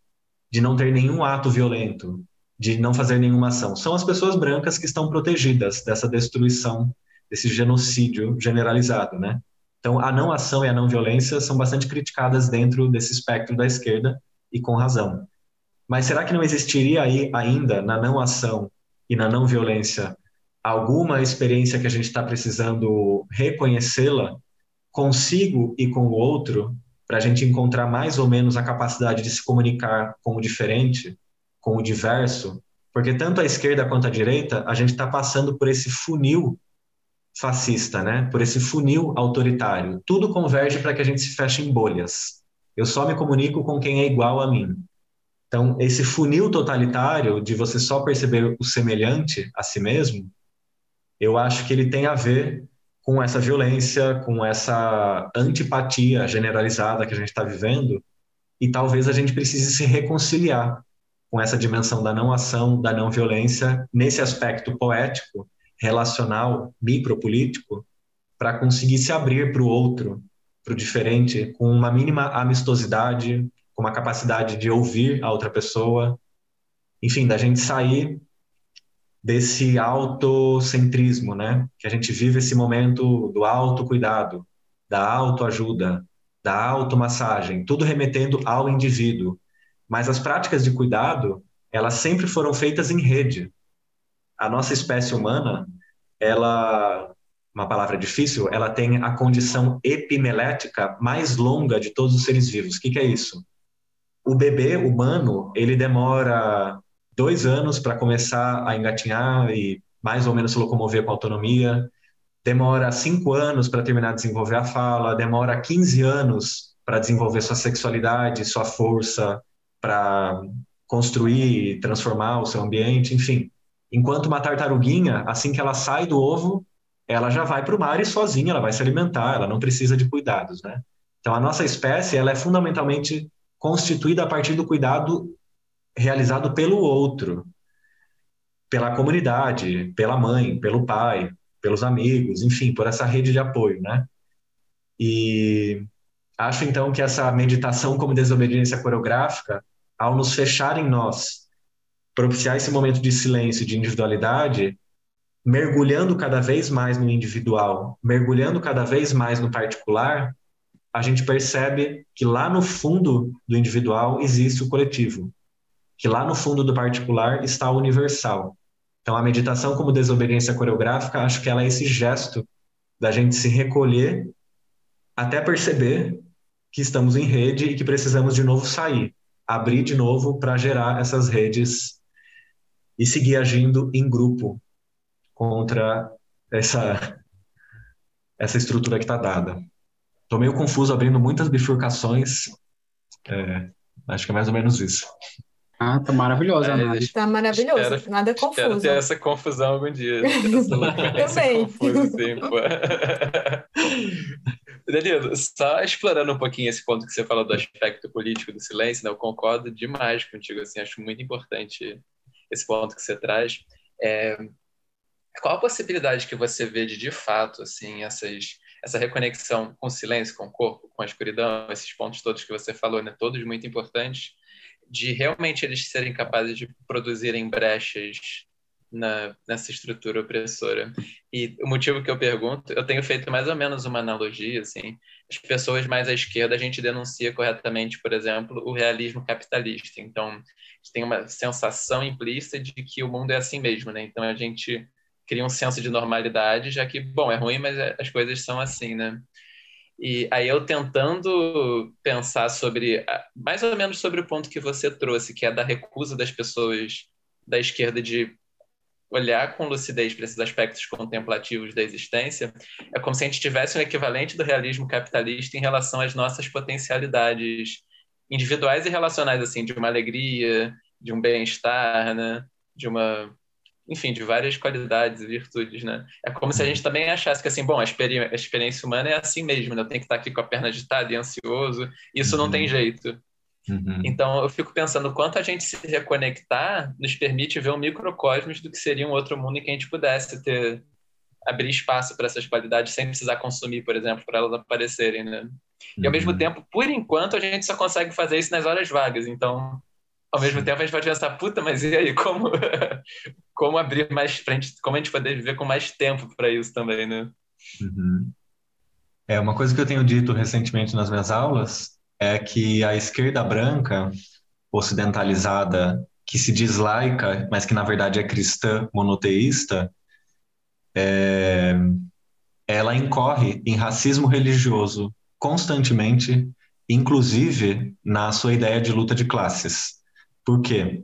de não ter nenhum ato violento, de não fazer nenhuma ação? São as pessoas brancas que estão protegidas dessa destruição, desse genocídio generalizado, né? Então, a não ação e a não violência são bastante criticadas dentro desse espectro da esquerda e com razão. Mas será que não existiria aí ainda na não ação e na não violência alguma experiência que a gente está precisando reconhecê-la consigo e com o outro para a gente encontrar mais ou menos a capacidade de se comunicar com o diferente, com o diverso? Porque tanto a esquerda quanto a direita, a gente está passando por esse funil fascista, né? Por esse funil autoritário. Tudo converge para que a gente se feche em bolhas. Eu só me comunico com quem é igual a mim. Então, esse funil totalitário de você só perceber o semelhante a si mesmo, eu acho que ele tem a ver com essa violência, com essa antipatia generalizada que a gente está vivendo, e talvez a gente precise se reconciliar com essa dimensão da não ação, da não violência, nesse aspecto poético, relacional, micropolítico, para conseguir se abrir para o outro, para o diferente, com uma mínima amistosidade, com uma capacidade de ouvir a outra pessoa, enfim, da gente sair desse autocentrismo, né? Que a gente vive esse momento do autocuidado, da autoajuda, da automassagem, tudo remetendo ao indivíduo. Mas as práticas de cuidado, elas sempre foram feitas em rede. A nossa espécie humana, ela, uma palavra difícil, ela tem a condição epimelética mais longa de todos os seres vivos. O que, que é isso? o bebê humano, ele demora dois anos para começar a engatinhar e mais ou menos se locomover com autonomia, demora cinco anos para terminar de desenvolver a fala, demora 15 anos para desenvolver sua sexualidade, sua força, para construir e transformar o seu ambiente, enfim. Enquanto uma tartaruguinha, assim que ela sai do ovo, ela já vai para o mar e sozinha ela vai se alimentar, ela não precisa de cuidados, né? Então a nossa espécie, ela é fundamentalmente constituída a partir do cuidado realizado pelo outro, pela comunidade, pela mãe, pelo pai, pelos amigos, enfim, por essa rede de apoio, né? E acho então que essa meditação como desobediência coreográfica, ao nos fechar em nós, propiciar esse momento de silêncio, de individualidade, mergulhando cada vez mais no individual, mergulhando cada vez mais no particular, a gente percebe que lá no fundo do individual existe o coletivo, que lá no fundo do particular está o universal. Então, a meditação como desobediência coreográfica, acho que ela é esse gesto da gente se recolher até perceber que estamos em rede e que precisamos de novo sair, abrir de novo para gerar essas redes e seguir agindo em grupo contra essa essa estrutura que está dada. Tô meio confuso, abrindo muitas bifurcações. É, acho que é mais ou menos isso. Ah, tá maravilhosa, é, Tá maravilhoso, espero, nada confuso. Quero ter essa confusão algum dia. Também. Confuso, assim, Danilo, só explorando um pouquinho esse ponto que você falou do aspecto político do silêncio, né, eu concordo demais contigo, assim, acho muito importante esse ponto que você traz. É, qual a possibilidade que você vê de, de fato, assim, essas, essa reconexão com o silêncio, com o corpo, com a escuridão, esses pontos todos que você falou, né, todos muito importantes, de realmente eles serem capazes de produzirem brechas na, nessa estrutura opressora. E o motivo que eu pergunto, eu tenho feito mais ou menos uma analogia, assim, as pessoas mais à esquerda, a gente denuncia corretamente, por exemplo, o realismo capitalista. Então, a gente tem uma sensação implícita de que o mundo é assim mesmo, né? Então, a gente cria um senso de normalidade, já que, bom, é ruim, mas é, as coisas são assim, né? E aí eu tentando pensar sobre, mais ou menos sobre o ponto que você trouxe, que é da recusa das pessoas da esquerda de olhar com lucidez para esses aspectos contemplativos da existência, é como se a gente tivesse um equivalente do realismo capitalista em relação às nossas potencialidades individuais e relacionais, assim, de uma alegria, de um bem-estar, né? de uma enfim, de várias qualidades e virtudes, né? É como se a gente também achasse que, assim, bom, a, experi a experiência humana é assim mesmo, né? Eu tenho que estar aqui com a perna agitada e ansioso, isso não tem uhum. jeito. Uhum. Então, eu fico pensando quanto a gente se reconectar nos permite ver um microcosmos do que seria um outro mundo em que a gente pudesse ter abrir espaço para essas qualidades sem precisar consumir, por exemplo, para elas aparecerem, né? E ao mesmo uhum. tempo, por enquanto, a gente só consegue fazer isso nas horas vagas. Então, ao mesmo tempo, a gente pode pensar, puta, mas e aí, como, como abrir mais frente, como a gente poder viver com mais tempo para isso também, né? Uhum. É, uma coisa que eu tenho dito recentemente nas minhas aulas é que a esquerda branca, ocidentalizada, que se diz laica, mas que na verdade é cristã monoteísta, é, ela incorre em racismo religioso constantemente, inclusive na sua ideia de luta de classes. Por quê?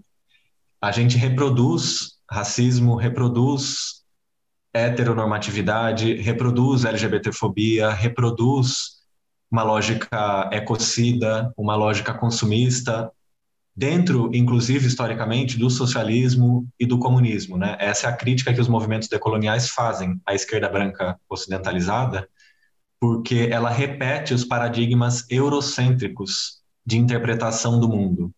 A gente reproduz racismo, reproduz heteronormatividade, reproduz LGBTfobia, reproduz uma lógica ecocida, uma lógica consumista, dentro, inclusive, historicamente, do socialismo e do comunismo. Né? Essa é a crítica que os movimentos decoloniais fazem à esquerda branca ocidentalizada, porque ela repete os paradigmas eurocêntricos de interpretação do mundo,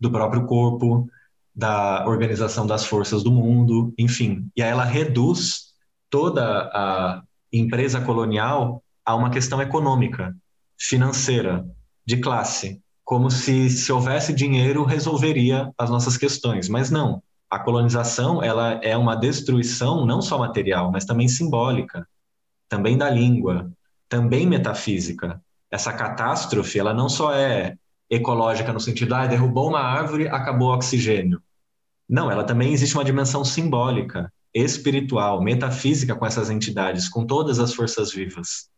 do próprio corpo, da organização das forças do mundo, enfim. E aí ela reduz toda a empresa colonial a uma questão econômica, financeira, de classe, como se se houvesse dinheiro resolveria as nossas questões, mas não. A colonização ela é uma destruição não só material, mas também simbólica, também da língua, também metafísica. Essa catástrofe ela não só é ecológica no sentido ah, derrubou uma árvore, acabou o oxigênio. Não, ela também existe uma dimensão simbólica, espiritual, metafísica com essas entidades, com todas as forças vivas.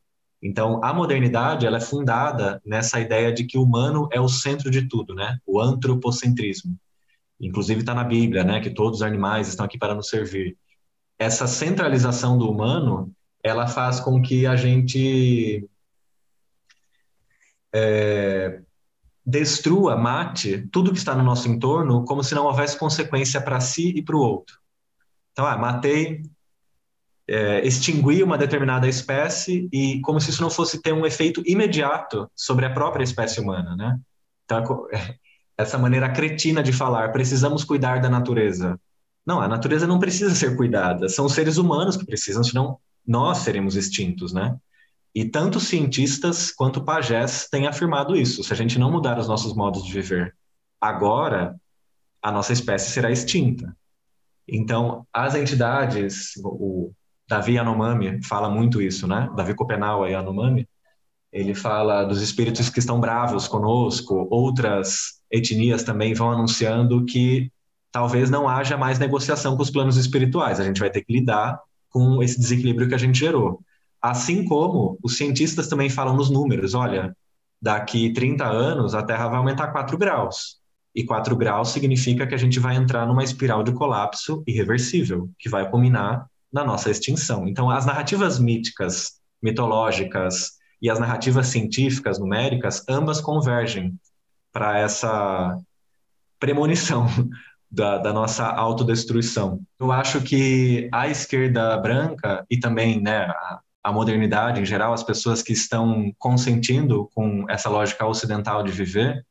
Então, a modernidade ela é fundada nessa ideia de que o humano é o centro de tudo, né? O antropocentrismo. Inclusive está na Bíblia, né? Que todos os animais estão aqui para nos servir. Essa centralização do humano, ela faz com que a gente é, destrua, mate tudo que está no nosso entorno como se não houvesse consequência para si e para o outro. Então, ah, matei é, extinguir uma determinada espécie e como se isso não fosse ter um efeito imediato sobre a própria espécie humana, né? Então, essa maneira cretina de falar, precisamos cuidar da natureza. Não, a natureza não precisa ser cuidada, são os seres humanos que precisam, senão nós seremos extintos, né? E tanto cientistas quanto pajés têm afirmado isso. Se a gente não mudar os nossos modos de viver agora, a nossa espécie será extinta. Então, as entidades, o, Davi Yanomami fala muito isso, né? Davi Copenau Yanomami, ele fala dos espíritos que estão bravos conosco, outras etnias também vão anunciando que talvez não haja mais negociação com os planos espirituais, a gente vai ter que lidar com esse desequilíbrio que a gente gerou. Assim como os cientistas também falam nos números, olha, daqui 30 anos a Terra vai aumentar 4 graus. E 4 graus significa que a gente vai entrar numa espiral de colapso irreversível, que vai culminar na nossa extinção. Então, as narrativas míticas, mitológicas e as narrativas científicas, numéricas, ambas convergem para essa premonição da, da, nossa autodestruição. Eu acho que a esquerda branca e também né, a, a modernidade em geral, as pessoas que estão consentindo com essa lógica ocidental de viver,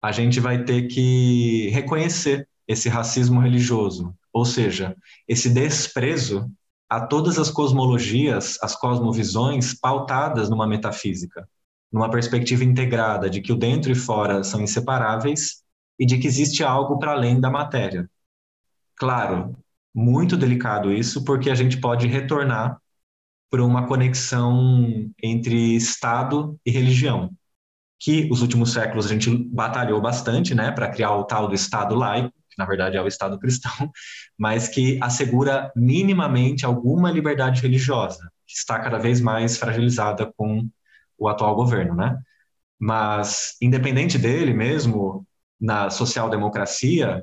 a gente vai ter que reconhecer esse racismo religioso, ou seja, esse desprezo a todas as cosmologias, as cosmovisões pautadas numa metafísica, numa perspectiva integrada de que o dentro e fora são inseparáveis e de que existe algo para além da matéria. Claro, muito delicado isso, porque a gente pode retornar para uma conexão entre Estado e religião, que os últimos séculos a gente batalhou bastante, né, para criar o tal do Estado laico, que na verdade é o Estado cristão, mas que assegura minimamente alguma liberdade religiosa, que está cada vez mais fragilizada com o atual governo, né? Mas, independente dele mesmo, na social-democracia,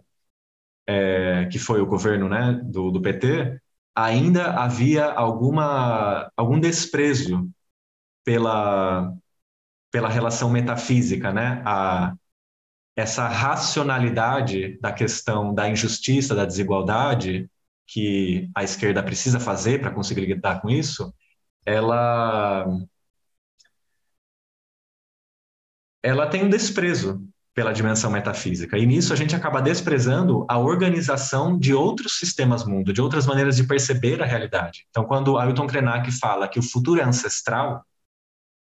é, que foi o governo né, do, do PT, ainda havia alguma, algum desprezo pela, pela relação metafísica, né? A, essa racionalidade da questão da injustiça, da desigualdade, que a esquerda precisa fazer para conseguir lidar com isso, ela ela tem um desprezo pela dimensão metafísica. E nisso a gente acaba desprezando a organização de outros sistemas mundo, de outras maneiras de perceber a realidade. Então, quando Ailton Krenak fala que o futuro é ancestral,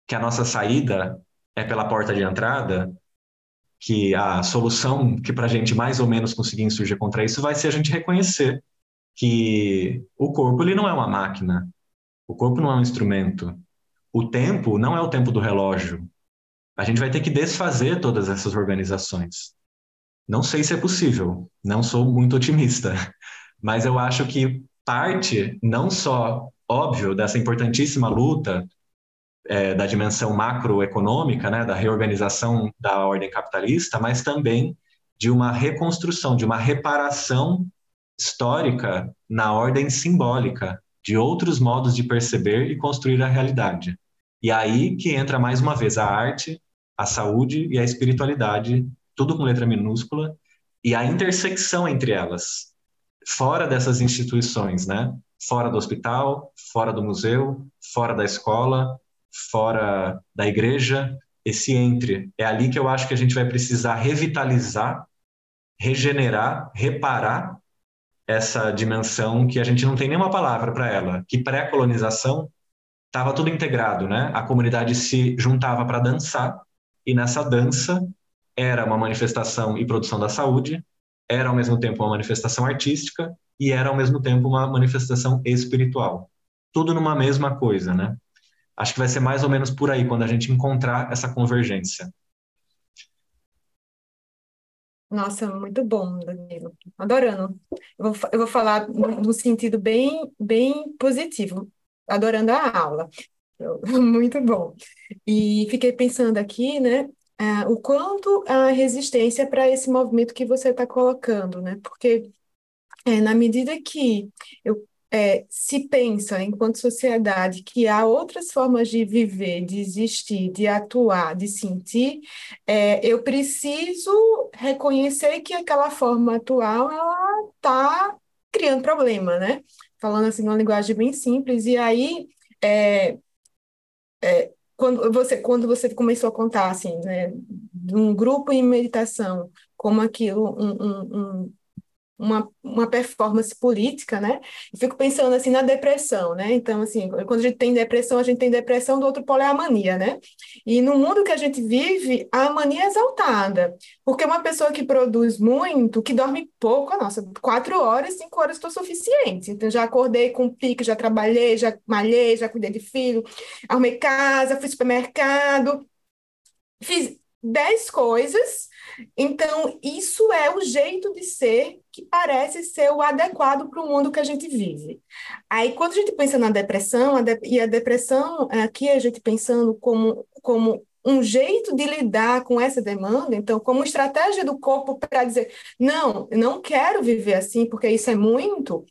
que a nossa saída é pela porta de entrada, que a solução que para a gente mais ou menos conseguir insurgir contra isso vai ser a gente reconhecer que o corpo ele não é uma máquina, o corpo não é um instrumento, o tempo não é o tempo do relógio, a gente vai ter que desfazer todas essas organizações. Não sei se é possível, não sou muito otimista, mas eu acho que parte, não só, óbvio, dessa importantíssima luta é, da dimensão macroeconômica, né, da reorganização da ordem capitalista, mas também de uma reconstrução, de uma reparação histórica na ordem simbólica, de outros modos de perceber e construir a realidade. E aí que entra mais uma vez a arte a saúde e a espiritualidade, tudo com letra minúscula, e a intersecção entre elas, fora dessas instituições, né? Fora do hospital, fora do museu, fora da escola, fora da igreja, esse entre. É ali que eu acho que a gente vai precisar revitalizar, regenerar, reparar essa dimensão que a gente não tem nenhuma palavra para ela, que pré-colonização estava tudo integrado, né? A comunidade se juntava para dançar e nessa dança era uma manifestação e produção da saúde, era ao mesmo tempo uma manifestação artística e era ao mesmo tempo uma manifestação espiritual. Tudo numa mesma coisa, né? Acho que vai ser mais ou menos por aí quando a gente encontrar essa convergência. Nossa, muito bom, Danilo. Adorando. Eu vou, eu vou falar no sentido bem, bem positivo, adorando a aula. Muito bom. E fiquei pensando aqui, né, uh, o quanto a resistência para esse movimento que você está colocando, né? Porque é, na medida que eu, é, se pensa, enquanto sociedade, que há outras formas de viver, de existir, de atuar, de sentir, é, eu preciso reconhecer que aquela forma atual está criando problema, né? Falando assim, uma linguagem bem simples, e aí é, é, quando você quando você começou a contar assim, né, de um grupo em meditação, como aquilo, um, um uma, uma performance política, né? Eu fico pensando assim na depressão, né? Então, assim, quando a gente tem depressão, a gente tem depressão do outro polo é a mania, né? E no mundo que a gente vive, a mania é exaltada, porque uma pessoa que produz muito, que dorme pouco, nossa, quatro horas, cinco horas estou suficiente. Então, já acordei com pique, já trabalhei, já malhei, já cuidei de filho, arrumei casa, fui supermercado, fiz dez coisas então, isso é o jeito de ser que parece ser o adequado para o mundo que a gente vive. Aí, quando a gente pensa na depressão, a de, e a depressão, aqui a gente pensando como, como um jeito de lidar com essa demanda, então, como estratégia do corpo para dizer, não, não quero viver assim, porque isso é muito,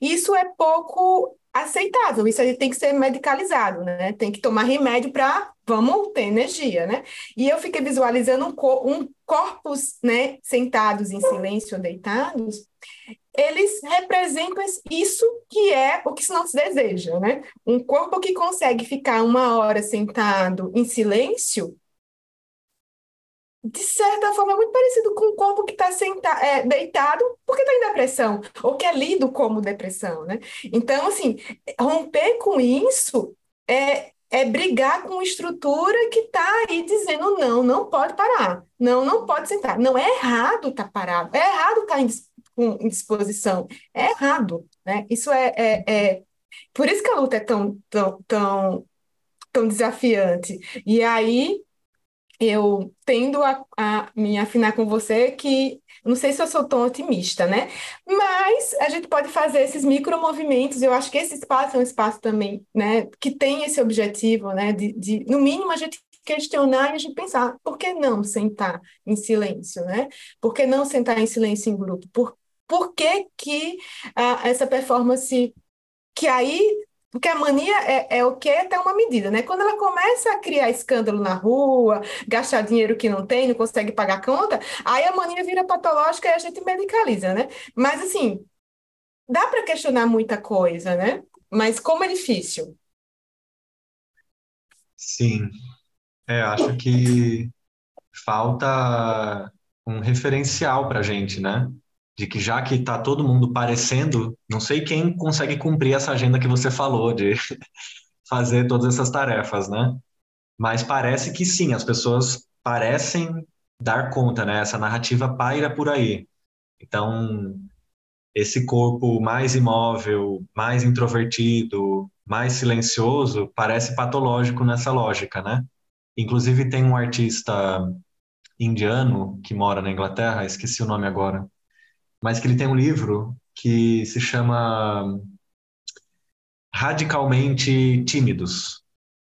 isso é pouco aceitável, isso aí tem que ser medicalizado, né? Tem que tomar remédio para vamos ter energia, né? E eu fiquei visualizando um, cor, um corpos, né, sentados em silêncio, deitados, eles representam isso que é o que não se deseja, né? Um corpo que consegue ficar uma hora sentado em silêncio de certa forma, é muito parecido com o corpo que está é, deitado porque está em depressão, ou que é lido como depressão, né? Então, assim, romper com isso é, é brigar com estrutura que está aí dizendo não, não pode parar, não, não pode sentar. Não é errado estar tá parado, é errado estar tá em, em disposição, é errado, né? Isso é, é, é, Por isso que a luta é tão, tão, tão, tão desafiante. E aí eu tendo a, a me afinar com você que não sei se eu sou tão otimista, né? Mas a gente pode fazer esses micromovimentos. Eu acho que esse espaço é um espaço também, né, que tem esse objetivo, né, de, de no mínimo a gente questionar e a gente pensar, por que não sentar em silêncio, né? Por que não sentar em silêncio em grupo? Por, por que que ah, essa performance que aí porque a mania é, é o que até uma medida, né? Quando ela começa a criar escândalo na rua, gastar dinheiro que não tem, não consegue pagar conta, aí a mania vira patológica e a gente medicaliza, né? Mas assim, dá para questionar muita coisa, né? Mas como é difícil. Sim. É, acho que falta um referencial para a gente, né? De que já que está todo mundo parecendo, não sei quem consegue cumprir essa agenda que você falou de fazer todas essas tarefas, né? Mas parece que sim, as pessoas parecem dar conta, né? Essa narrativa paira por aí. Então, esse corpo mais imóvel, mais introvertido, mais silencioso, parece patológico nessa lógica, né? Inclusive tem um artista indiano que mora na Inglaterra, esqueci o nome agora, mas que ele tem um livro que se chama Radicalmente Tímidos,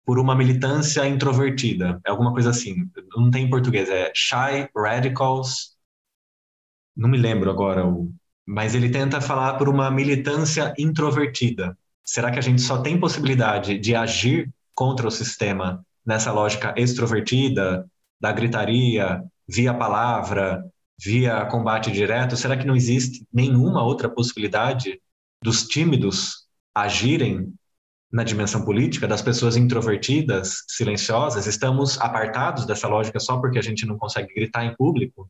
por uma militância introvertida. É alguma coisa assim. Não tem em português, é Shy Radicals. Não me lembro agora, mas ele tenta falar por uma militância introvertida. Será que a gente só tem possibilidade de agir contra o sistema nessa lógica extrovertida, da gritaria, via palavra, via combate direto, será que não existe nenhuma outra possibilidade dos tímidos agirem na dimensão política, das pessoas introvertidas, silenciosas? Estamos apartados dessa lógica só porque a gente não consegue gritar em público?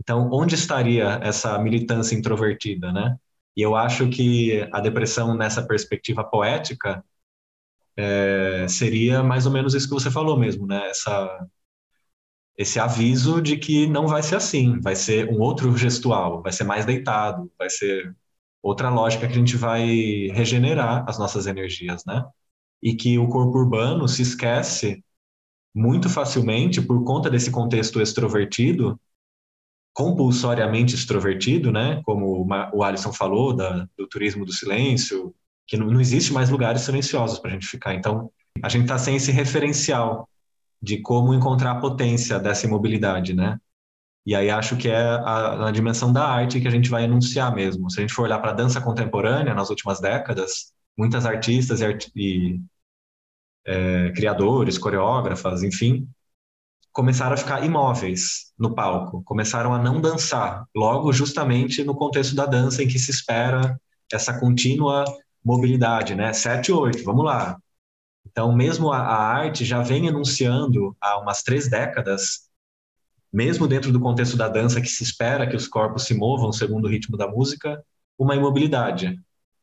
Então, onde estaria essa militância introvertida, né? E eu acho que a depressão nessa perspectiva poética é, seria mais ou menos isso que você falou mesmo, né? Essa esse aviso de que não vai ser assim, vai ser um outro gestual, vai ser mais deitado, vai ser outra lógica que a gente vai regenerar as nossas energias, né? E que o corpo urbano se esquece muito facilmente por conta desse contexto extrovertido, compulsoriamente extrovertido, né? Como o Alisson falou da, do turismo do silêncio, que não, não existe mais lugares silenciosos para a gente ficar. Então, a gente está sem esse referencial de como encontrar a potência dessa imobilidade, né? E aí acho que é a, a dimensão da arte que a gente vai enunciar mesmo. Se a gente for olhar para a dança contemporânea nas últimas décadas, muitas artistas e, art e é, criadores, coreógrafas, enfim, começaram a ficar imóveis no palco, começaram a não dançar, logo justamente no contexto da dança em que se espera essa contínua mobilidade, né? Sete, oito, vamos lá. Então, mesmo a, a arte já vem enunciando há umas três décadas, mesmo dentro do contexto da dança, que se espera que os corpos se movam segundo o ritmo da música, uma imobilidade,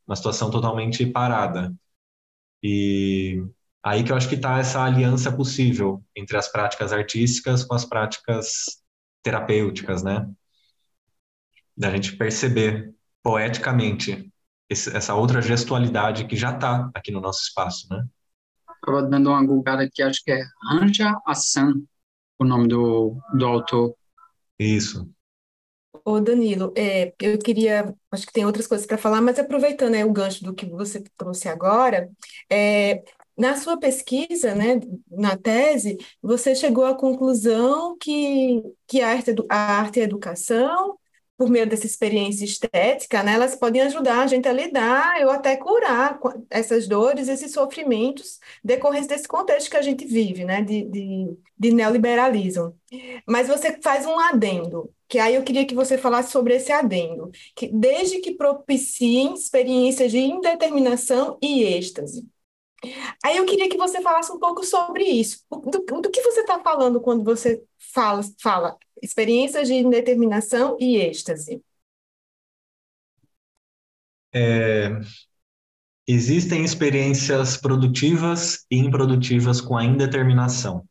uma situação totalmente parada. E aí que eu acho que está essa aliança possível entre as práticas artísticas com as práticas terapêuticas, né? Da gente perceber poeticamente essa outra gestualidade que já está aqui no nosso espaço, né? Estava dando uma googlada aqui, acho que é Anja Assan, o nome do, do autor. Isso. Ô Danilo, é, eu queria, acho que tem outras coisas para falar, mas aproveitando né, o gancho do que você trouxe agora, é, na sua pesquisa, né, na tese, você chegou à conclusão que, que a arte, a arte e a educação por meio dessa experiência estética, né, elas podem ajudar a gente a lidar ou até curar essas dores, esses sofrimentos decorrentes desse contexto que a gente vive, né, de, de, de neoliberalismo. Mas você faz um adendo, que aí eu queria que você falasse sobre esse adendo, que desde que propiciem experiências de indeterminação e êxtase. Aí eu queria que você falasse um pouco sobre isso. Do, do que você está falando quando você fala, fala experiências de indeterminação e êxtase? É, existem experiências produtivas e improdutivas com a indeterminação.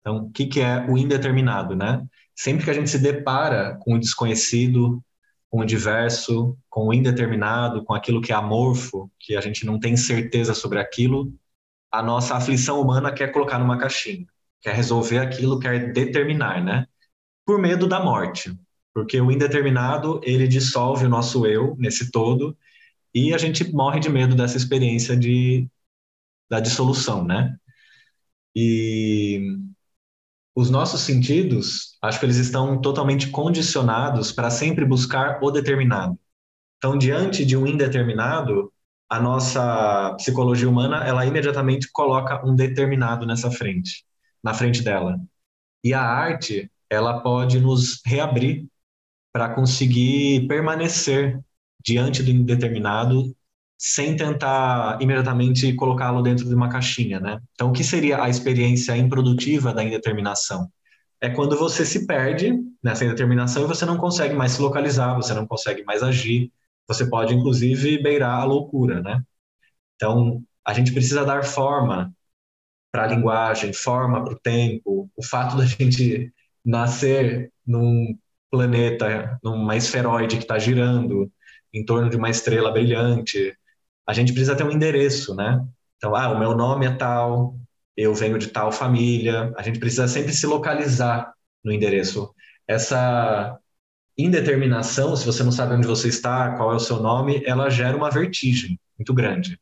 Então, o que, que é o indeterminado, né? Sempre que a gente se depara com o desconhecido, com o diverso, com o indeterminado, com aquilo que é amorfo, que a gente não tem certeza sobre aquilo, a nossa aflição humana quer colocar numa caixinha, quer resolver aquilo, quer determinar, né? Por medo da morte, porque o indeterminado, ele dissolve o nosso eu nesse todo e a gente morre de medo dessa experiência de da dissolução, né? E os nossos sentidos, acho que eles estão totalmente condicionados para sempre buscar o determinado. Então, diante de um indeterminado, a nossa psicologia humana, ela imediatamente coloca um determinado nessa frente, na frente dela. E a arte, ela pode nos reabrir para conseguir permanecer diante do indeterminado sem tentar imediatamente colocá-lo dentro de uma caixinha, né? Então, o que seria a experiência improdutiva da indeterminação? É quando você se perde nessa indeterminação e você não consegue mais se localizar, você não consegue mais agir, você pode inclusive beirar a loucura, né? Então, a gente precisa dar forma para a linguagem, forma para o tempo. O fato da gente nascer num planeta, numa esferoide que está girando em torno de uma estrela brilhante, a gente precisa ter um endereço, né? Então, ah, o meu nome é tal, eu venho de tal família, a gente precisa sempre se localizar no endereço. Essa indeterminação, se você não sabe onde você está, qual é o seu nome, ela gera uma vertigem muito grande,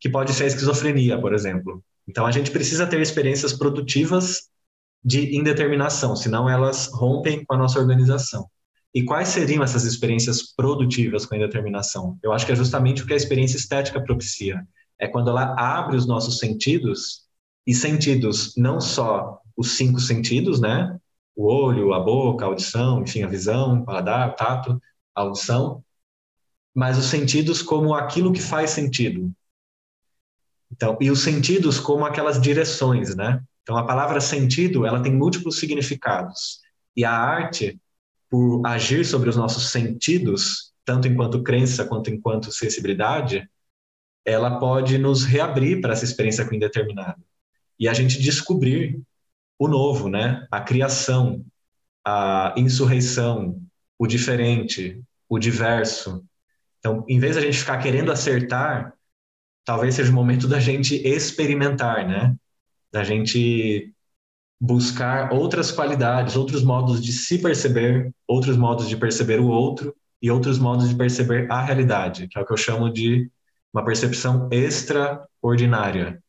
que pode ser a esquizofrenia, por exemplo. Então, a gente precisa ter experiências produtivas de indeterminação, senão elas rompem com a nossa organização. E quais seriam essas experiências produtivas com a indeterminação? Eu acho que é justamente o que a experiência estética propicia. É quando ela abre os nossos sentidos, e sentidos não só os cinco sentidos, né? O olho, a boca, a audição, enfim, a visão, o paladar, o tato, a audição, mas os sentidos como aquilo que faz sentido. Então, e os sentidos como aquelas direções, né? Então, a palavra sentido, ela tem múltiplos significados. E a arte, por agir sobre os nossos sentidos, tanto enquanto crença quanto enquanto sensibilidade, ela pode nos reabrir para essa experiência com indeterminado. E a gente descobrir o novo, né? A criação, a insurreição, o diferente, o diverso. Então, em vez da gente ficar querendo acertar, talvez seja o momento da gente experimentar, né? Da gente buscar outras qualidades, outros modos de se perceber, outros modos de perceber o outro e outros modos de perceber a realidade, que é o que eu chamo de uma percepção extraordinária.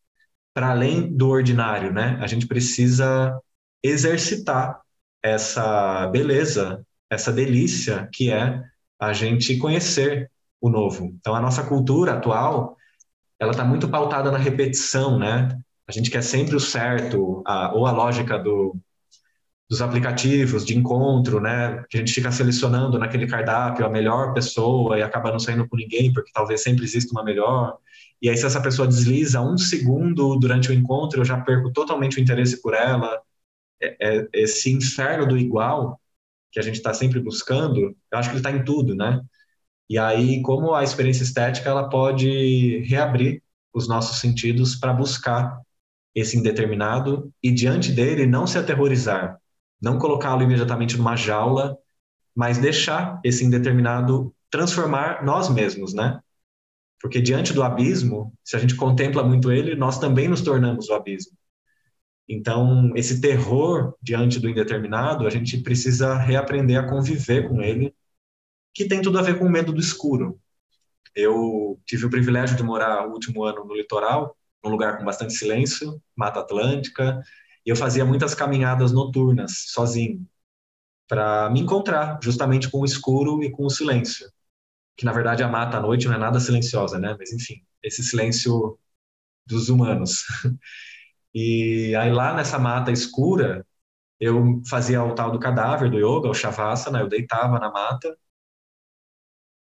Para além do ordinário, né? A gente precisa exercitar essa beleza, essa delícia que é a gente conhecer o novo. Então a nossa cultura atual, ela está muito pautada na repetição, né? A gente quer sempre o certo, a, ou a lógica do, dos aplicativos de encontro, né? Que a gente fica selecionando naquele cardápio a melhor pessoa e acaba não saindo com ninguém, porque talvez sempre exista uma melhor. E aí, se essa pessoa desliza um segundo durante o encontro, eu já perco totalmente o interesse por ela. É, é, esse inferno do igual que a gente está sempre buscando, eu acho que ele está em tudo, né? E aí, como a experiência estética, ela pode reabrir os nossos sentidos para buscar esse indeterminado e diante dele não se aterrorizar, não colocá-lo imediatamente numa jaula, mas deixar esse indeterminado transformar nós mesmos, né? Porque diante do abismo, se a gente contempla muito ele, nós também nos tornamos o abismo. Então, esse terror diante do indeterminado, a gente precisa reaprender a conviver com ele, que tem tudo a ver com o medo do escuro. Eu tive o privilégio de morar o último ano no litoral num lugar com bastante silêncio, Mata Atlântica, e eu fazia muitas caminhadas noturnas, sozinho, para me encontrar justamente com o escuro e com o silêncio. Que na verdade a mata à noite não é nada silenciosa, né? Mas enfim, esse silêncio dos humanos. E aí lá nessa mata escura, eu fazia o tal do cadáver do yoga, o shavasana, eu deitava na mata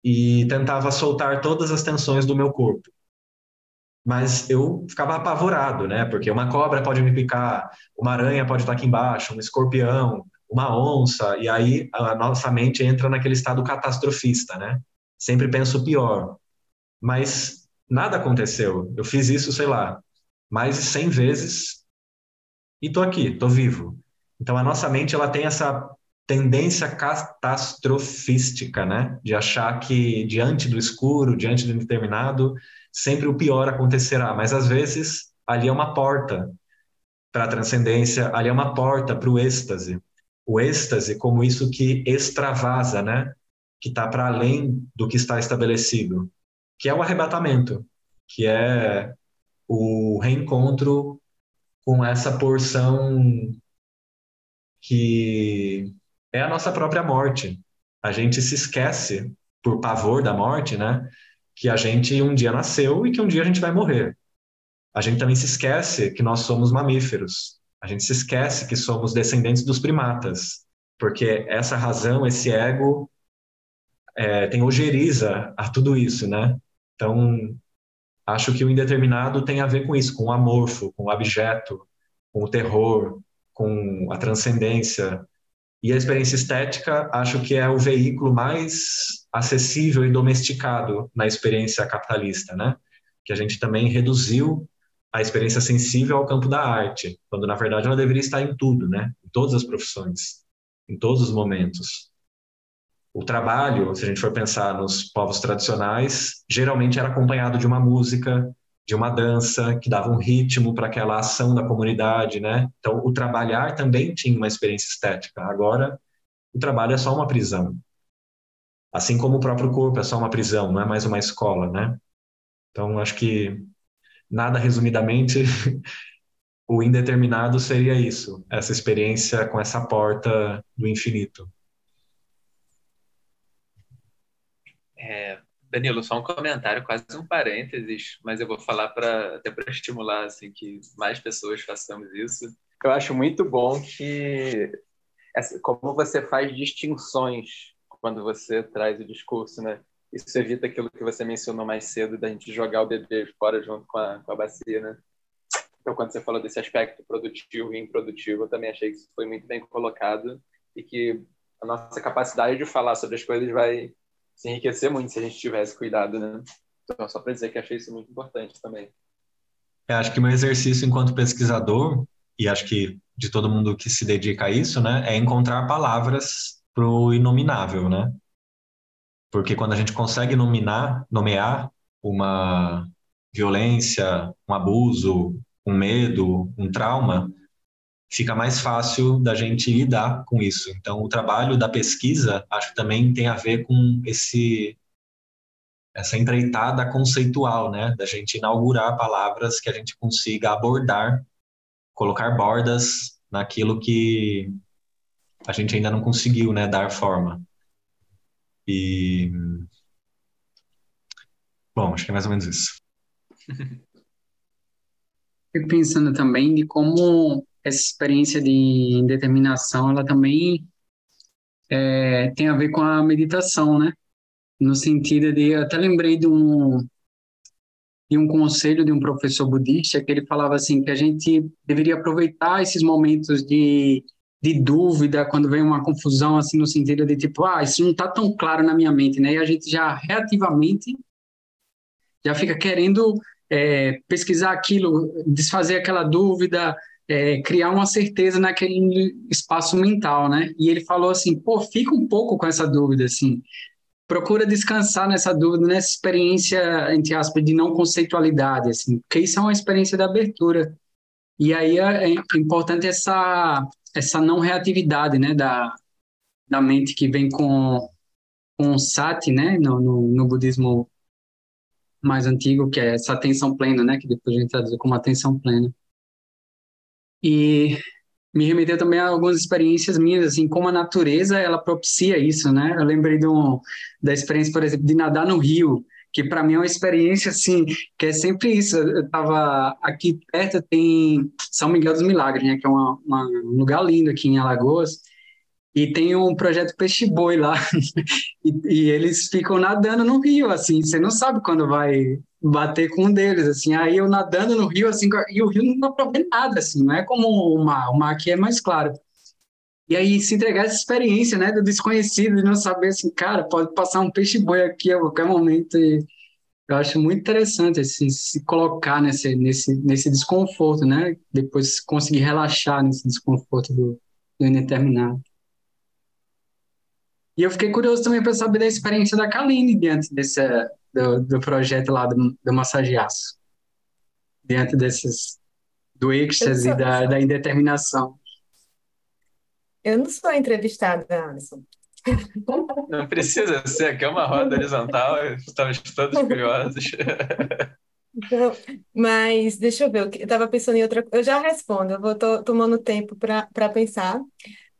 e tentava soltar todas as tensões do meu corpo mas eu ficava apavorado, né? Porque uma cobra pode me picar, uma aranha pode estar aqui embaixo, um escorpião, uma onça, e aí a nossa mente entra naquele estado catastrofista, né? Sempre penso pior. Mas nada aconteceu. Eu fiz isso, sei lá, mais de 100 vezes e tô aqui, tô vivo. Então a nossa mente ela tem essa tendência catastrofística, né? De achar que diante do escuro, diante do indeterminado, sempre o pior acontecerá. Mas às vezes ali é uma porta para a transcendência, ali é uma porta para o êxtase. O êxtase como isso que extravasa, né? Que está para além do que está estabelecido, que é o arrebatamento, que é o reencontro com essa porção que é a nossa própria morte. A gente se esquece, por pavor da morte, né? Que a gente um dia nasceu e que um dia a gente vai morrer. A gente também se esquece que nós somos mamíferos. A gente se esquece que somos descendentes dos primatas, porque essa razão, esse ego, é, tem ojeriza a tudo isso, né? Então, acho que o indeterminado tem a ver com isso, com o amorfo, com o abjeto, com o terror, com a transcendência. E a experiência estética, acho que é o veículo mais acessível e domesticado na experiência capitalista, né? Que a gente também reduziu a experiência sensível ao campo da arte, quando na verdade ela deveria estar em tudo, né? Em todas as profissões, em todos os momentos. O trabalho, se a gente for pensar nos povos tradicionais, geralmente era acompanhado de uma música, de uma dança que dava um ritmo para aquela ação da comunidade, né? Então, o trabalhar também tinha uma experiência estética. Agora, o trabalho é só uma prisão. Assim como o próprio corpo é só uma prisão, não é mais uma escola, né? Então, acho que nada resumidamente o indeterminado seria isso, essa experiência com essa porta do infinito. É, Danilo, só um comentário, quase um parênteses, mas eu vou falar para até para estimular assim que mais pessoas façamos isso. Eu acho muito bom que como você faz distinções quando você traz o discurso, né? Isso evita aquilo que você mencionou mais cedo da gente jogar o bebê fora junto com a, com a bacia, né? Então, quando você falou desse aspecto produtivo e improdutivo, eu também achei que isso foi muito bem colocado e que a nossa capacidade de falar sobre as coisas vai se enriquecer muito se a gente tivesse cuidado, né? Então, só para dizer que achei isso muito importante também. Eu acho que meu exercício enquanto pesquisador, e acho que de todo mundo que se dedica a isso, né, é encontrar palavras para o inominável, né? Porque quando a gente consegue nominar, nomear uma violência, um abuso, um medo, um trauma, fica mais fácil da gente lidar com isso. Então, o trabalho da pesquisa, acho que também tem a ver com esse essa empreitada conceitual, né, da gente inaugurar palavras que a gente consiga abordar, colocar bordas naquilo que a gente ainda não conseguiu, né, dar forma. E bom, acho que é mais ou menos isso. Fico pensando também de como essa experiência de indeterminação, ela também é, tem a ver com a meditação, né? No sentido de, eu até lembrei de um de um conselho de um professor budista que ele falava assim que a gente deveria aproveitar esses momentos de, de dúvida quando vem uma confusão assim no sentido de tipo ah isso não está tão claro na minha mente né e a gente já reativamente já fica querendo é, pesquisar aquilo desfazer aquela dúvida é, criar uma certeza naquele espaço mental, né? E ele falou assim, pô, fica um pouco com essa dúvida, assim, procura descansar nessa dúvida, nessa experiência, entre aspas, de não conceitualidade, assim, porque isso é uma experiência de abertura. E aí é, é importante essa, essa não reatividade, né, da, da mente que vem com, com o sati, né, no, no, no budismo mais antigo, que é essa atenção plena, né, que depois a gente traduz como atenção plena e me remeteu também a algumas experiências minhas, assim, como a natureza, ela propicia isso, né? Eu lembrei um, da experiência, por exemplo, de nadar no rio, que para mim é uma experiência, assim, que é sempre isso. Eu estava aqui perto, tem São Miguel dos Milagres, né? Que é uma, uma, um lugar lindo aqui em Alagoas, e tem um projeto peixe-boi lá, e, e, eles ficam nadando no rio, assim, você não sabe quando vai bater com um deles, assim, aí eu nadando no rio, assim, e o rio não dá pra ver nada, assim, não é como o mar, o mar aqui é mais claro. E aí se entregar essa experiência, né, do desconhecido, de não saber, assim, cara, pode passar um peixe-boi aqui a qualquer momento, e eu acho muito interessante esse, se colocar nesse, nesse, nesse desconforto, né, depois conseguir relaxar nesse desconforto do, do indeterminado. E eu fiquei curioso também para saber da experiência da Kaline diante desse, do, do projeto lá do, do massageaço. Diante desses, do êxtase e da, da indeterminação. Eu não sou entrevistada, Alisson. Não precisa ser, aqui é uma roda horizontal, estamos todos curiosos. Então, mas deixa eu ver, eu estava pensando em outra coisa. Eu já respondo, eu vou tô, tomando tempo para pensar,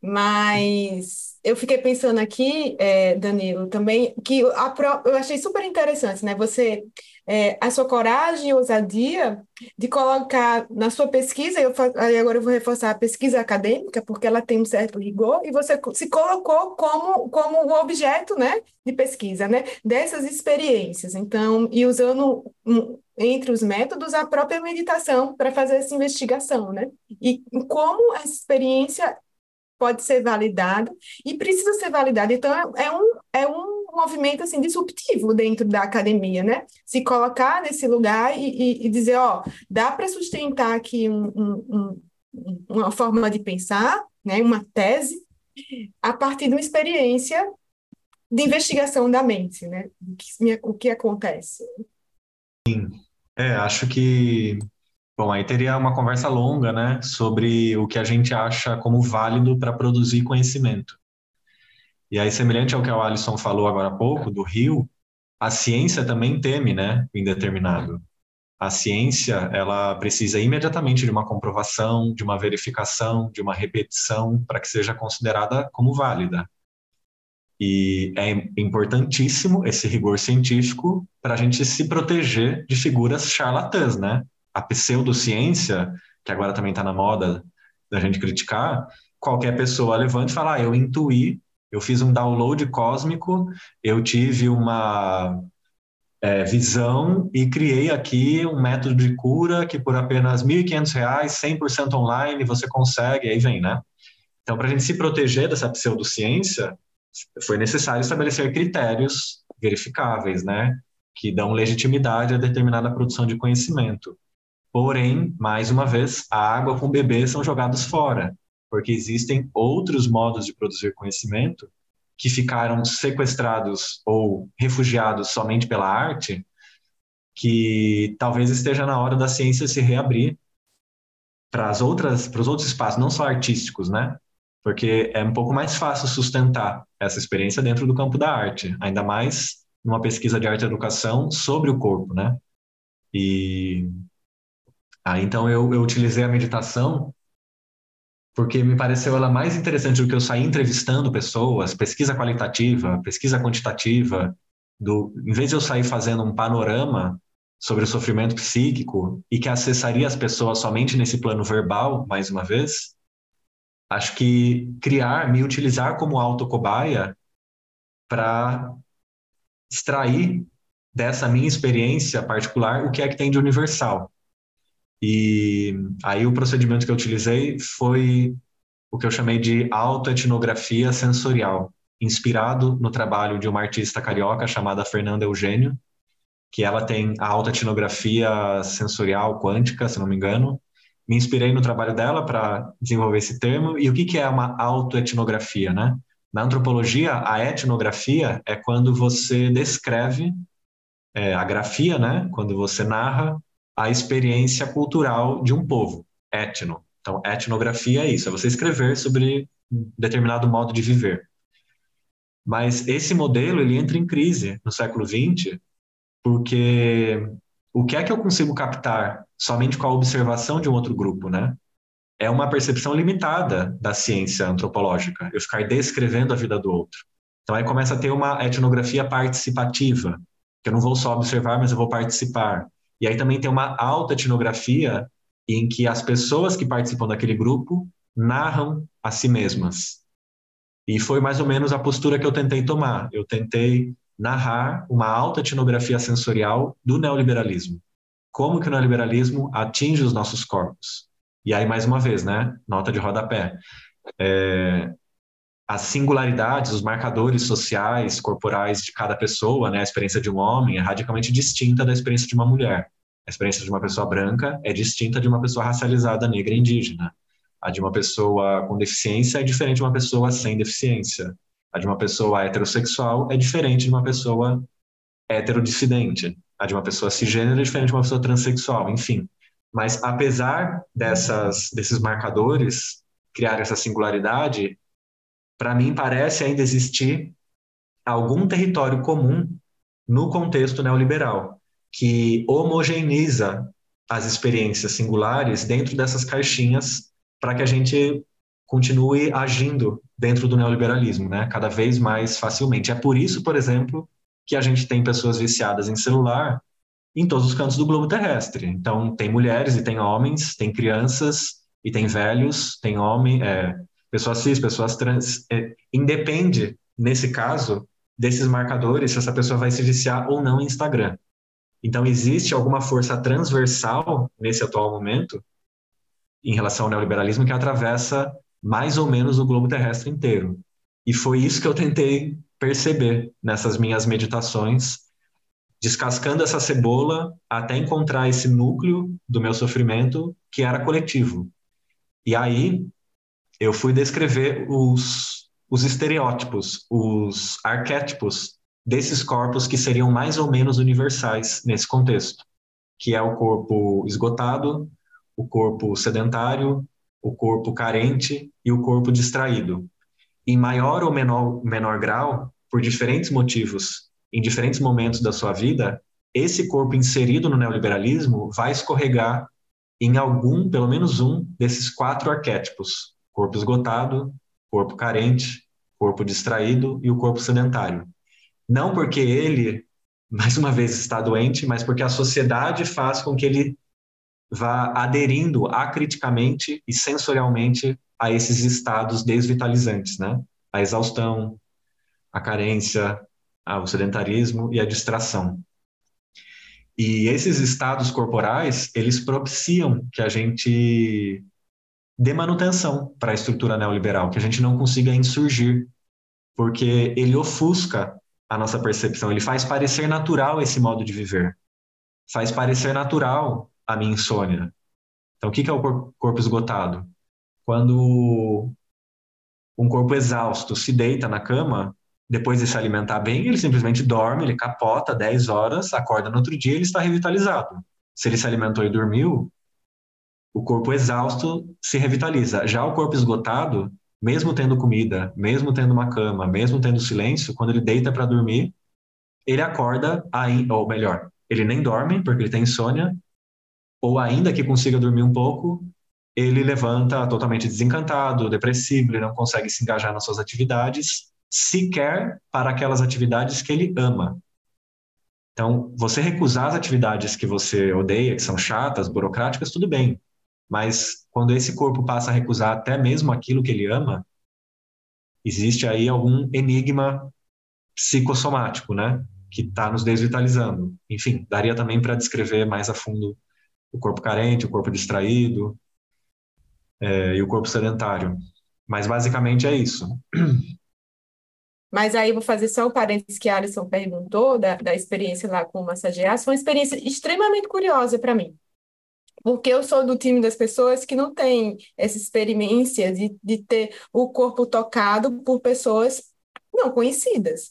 mas eu fiquei pensando aqui, é, Danilo, também, que pro, eu achei super interessante, né? Você, é, a sua coragem e ousadia de colocar na sua pesquisa, eu, aí agora eu vou reforçar a pesquisa acadêmica, porque ela tem um certo rigor, e você se colocou como, como um objeto, né, de pesquisa, né, dessas experiências. Então, e usando entre os métodos a própria meditação para fazer essa investigação, né? E como essa experiência pode ser validado e precisa ser validado. Então, é, é, um, é um movimento assim, disruptivo dentro da academia, né? Se colocar nesse lugar e, e, e dizer, ó, dá para sustentar aqui um, um, um, uma forma de pensar, né? uma tese, a partir de uma experiência de investigação da mente, né? O que, o que acontece. Sim, é, acho que Bom, aí teria uma conversa longa, né, sobre o que a gente acha como válido para produzir conhecimento. E aí, semelhante ao que o Alisson falou agora há pouco, do rio, a ciência também teme, né, o indeterminado. A ciência, ela precisa imediatamente de uma comprovação, de uma verificação, de uma repetição para que seja considerada como válida. E é importantíssimo esse rigor científico para a gente se proteger de figuras charlatãs, né? A pseudociência, que agora também está na moda da gente criticar, qualquer pessoa levante e fala, ah, eu intuí, eu fiz um download cósmico, eu tive uma é, visão e criei aqui um método de cura que por apenas R$ 1.500, 100% online, você consegue, aí vem, né? Então, para a gente se proteger dessa pseudociência, foi necessário estabelecer critérios verificáveis, né? Que dão legitimidade a determinada produção de conhecimento. Porém, mais uma vez, a água com bebê são jogados fora, porque existem outros modos de produzir conhecimento que ficaram sequestrados ou refugiados somente pela arte, que talvez esteja na hora da ciência se reabrir para as outras, para os outros espaços, não só artísticos, né? Porque é um pouco mais fácil sustentar essa experiência dentro do campo da arte, ainda mais numa pesquisa de arte e educação sobre o corpo, né? E ah, então eu, eu utilizei a meditação porque me pareceu ela mais interessante do que eu sair entrevistando pessoas, pesquisa qualitativa, pesquisa quantitativa, do, em vez de eu sair fazendo um panorama sobre o sofrimento psíquico e que acessaria as pessoas somente nesse plano verbal, mais uma vez, acho que criar, me utilizar como autocobaia para extrair dessa minha experiência particular o que é que tem de universal. E aí o procedimento que eu utilizei foi o que eu chamei de autoetnografia sensorial, inspirado no trabalho de uma artista carioca chamada Fernanda Eugênio, que ela tem a autoetnografia sensorial quântica, se não me engano. Me inspirei no trabalho dela para desenvolver esse termo. E o que, que é uma autoetnografia, né? Na antropologia, a etnografia é quando você descreve é, a grafia, né? Quando você narra a experiência cultural de um povo, etno. Então, etnografia é isso, é você escrever sobre um determinado modo de viver. Mas esse modelo ele entra em crise no século XX, porque o que é que eu consigo captar somente com a observação de um outro grupo, né? É uma percepção limitada da ciência antropológica, eu ficar descrevendo a vida do outro. Então aí começa a ter uma etnografia participativa, que eu não vou só observar, mas eu vou participar. E aí também tem uma alta etnografia em que as pessoas que participam daquele grupo narram a si mesmas. E foi mais ou menos a postura que eu tentei tomar. Eu tentei narrar uma alta etnografia sensorial do neoliberalismo. Como que o neoliberalismo atinge os nossos corpos? E aí, mais uma vez, né? Nota de rodapé. É, as singularidades, os marcadores sociais, corporais de cada pessoa, né? A experiência de um homem é radicalmente distinta da experiência de uma mulher. A experiência de uma pessoa branca é distinta de uma pessoa racializada negra e indígena. A de uma pessoa com deficiência é diferente de uma pessoa sem deficiência. A de uma pessoa heterossexual é diferente de uma pessoa heterodissidente. A de uma pessoa cisgênero é diferente de uma pessoa transexual, enfim. Mas apesar dessas, desses marcadores criar essa singularidade, para mim parece ainda existir algum território comum no contexto neoliberal que homogeneiza as experiências singulares dentro dessas caixinhas para que a gente continue agindo dentro do neoliberalismo, né? Cada vez mais facilmente. É por isso, por exemplo, que a gente tem pessoas viciadas em celular em todos os cantos do globo terrestre. Então, tem mulheres e tem homens, tem crianças e tem velhos, tem homem, é, pessoas cis, pessoas trans. É, independe, nesse caso, desses marcadores, se essa pessoa vai se viciar ou não em Instagram. Então, existe alguma força transversal nesse atual momento em relação ao neoliberalismo que atravessa mais ou menos o globo terrestre inteiro. E foi isso que eu tentei perceber nessas minhas meditações, descascando essa cebola até encontrar esse núcleo do meu sofrimento que era coletivo. E aí eu fui descrever os, os estereótipos, os arquétipos desses corpos que seriam mais ou menos universais nesse contexto, que é o corpo esgotado, o corpo sedentário, o corpo carente e o corpo distraído. Em maior ou menor, menor grau, por diferentes motivos, em diferentes momentos da sua vida, esse corpo inserido no neoliberalismo vai escorregar em algum, pelo menos um, desses quatro arquétipos: corpo esgotado, corpo carente, corpo distraído e o corpo sedentário. Não porque ele, mais uma vez, está doente, mas porque a sociedade faz com que ele vá aderindo acriticamente e sensorialmente a esses estados desvitalizantes, né? A exaustão, a carência, o sedentarismo e a distração. E esses estados corporais, eles propiciam que a gente dê manutenção para a estrutura neoliberal, que a gente não consiga insurgir, porque ele ofusca a nossa percepção, ele faz parecer natural esse modo de viver, faz parecer natural a minha insônia. Então, o que é o corpo esgotado? Quando um corpo exausto se deita na cama, depois de se alimentar bem, ele simplesmente dorme, ele capota 10 horas, acorda no outro dia, ele está revitalizado. Se ele se alimentou e dormiu, o corpo exausto se revitaliza. Já o corpo esgotado, mesmo tendo comida, mesmo tendo uma cama, mesmo tendo silêncio, quando ele deita para dormir, ele acorda, aí, ou melhor, ele nem dorme porque ele tem insônia, ou ainda que consiga dormir um pouco, ele levanta totalmente desencantado, depressivo, ele não consegue se engajar nas suas atividades, sequer para aquelas atividades que ele ama. Então, você recusar as atividades que você odeia, que são chatas, burocráticas, tudo bem. Mas quando esse corpo passa a recusar até mesmo aquilo que ele ama, existe aí algum enigma psicossomático, né? Que está nos desvitalizando. Enfim, daria também para descrever mais a fundo o corpo carente, o corpo distraído é, e o corpo sedentário. Mas basicamente é isso. Mas aí vou fazer só o parênteses que a Alison perguntou da, da experiência lá com o massagear. Foi uma experiência extremamente curiosa para mim. Porque eu sou do time das pessoas que não tem essa experiência de, de ter o corpo tocado por pessoas não conhecidas.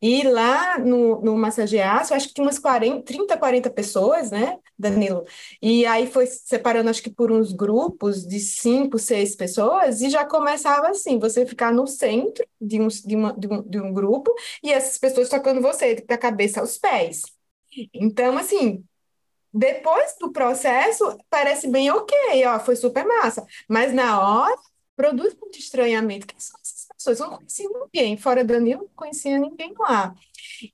E lá no, no Massageaço, acho que tinha umas 40, 30, 40 pessoas, né, Danilo? E aí foi separando, acho que por uns grupos de cinco, seis pessoas, e já começava assim, você ficar no centro de um, de uma, de um, de um grupo, e essas pessoas tocando você, da cabeça aos pés. Então, assim, depois do processo, parece bem ok, ó, foi super massa. Mas na hora, produz muito estranhamento. Quem são essas pessoas? Eu não conhecia ninguém, fora Danilo, não conhecia ninguém lá.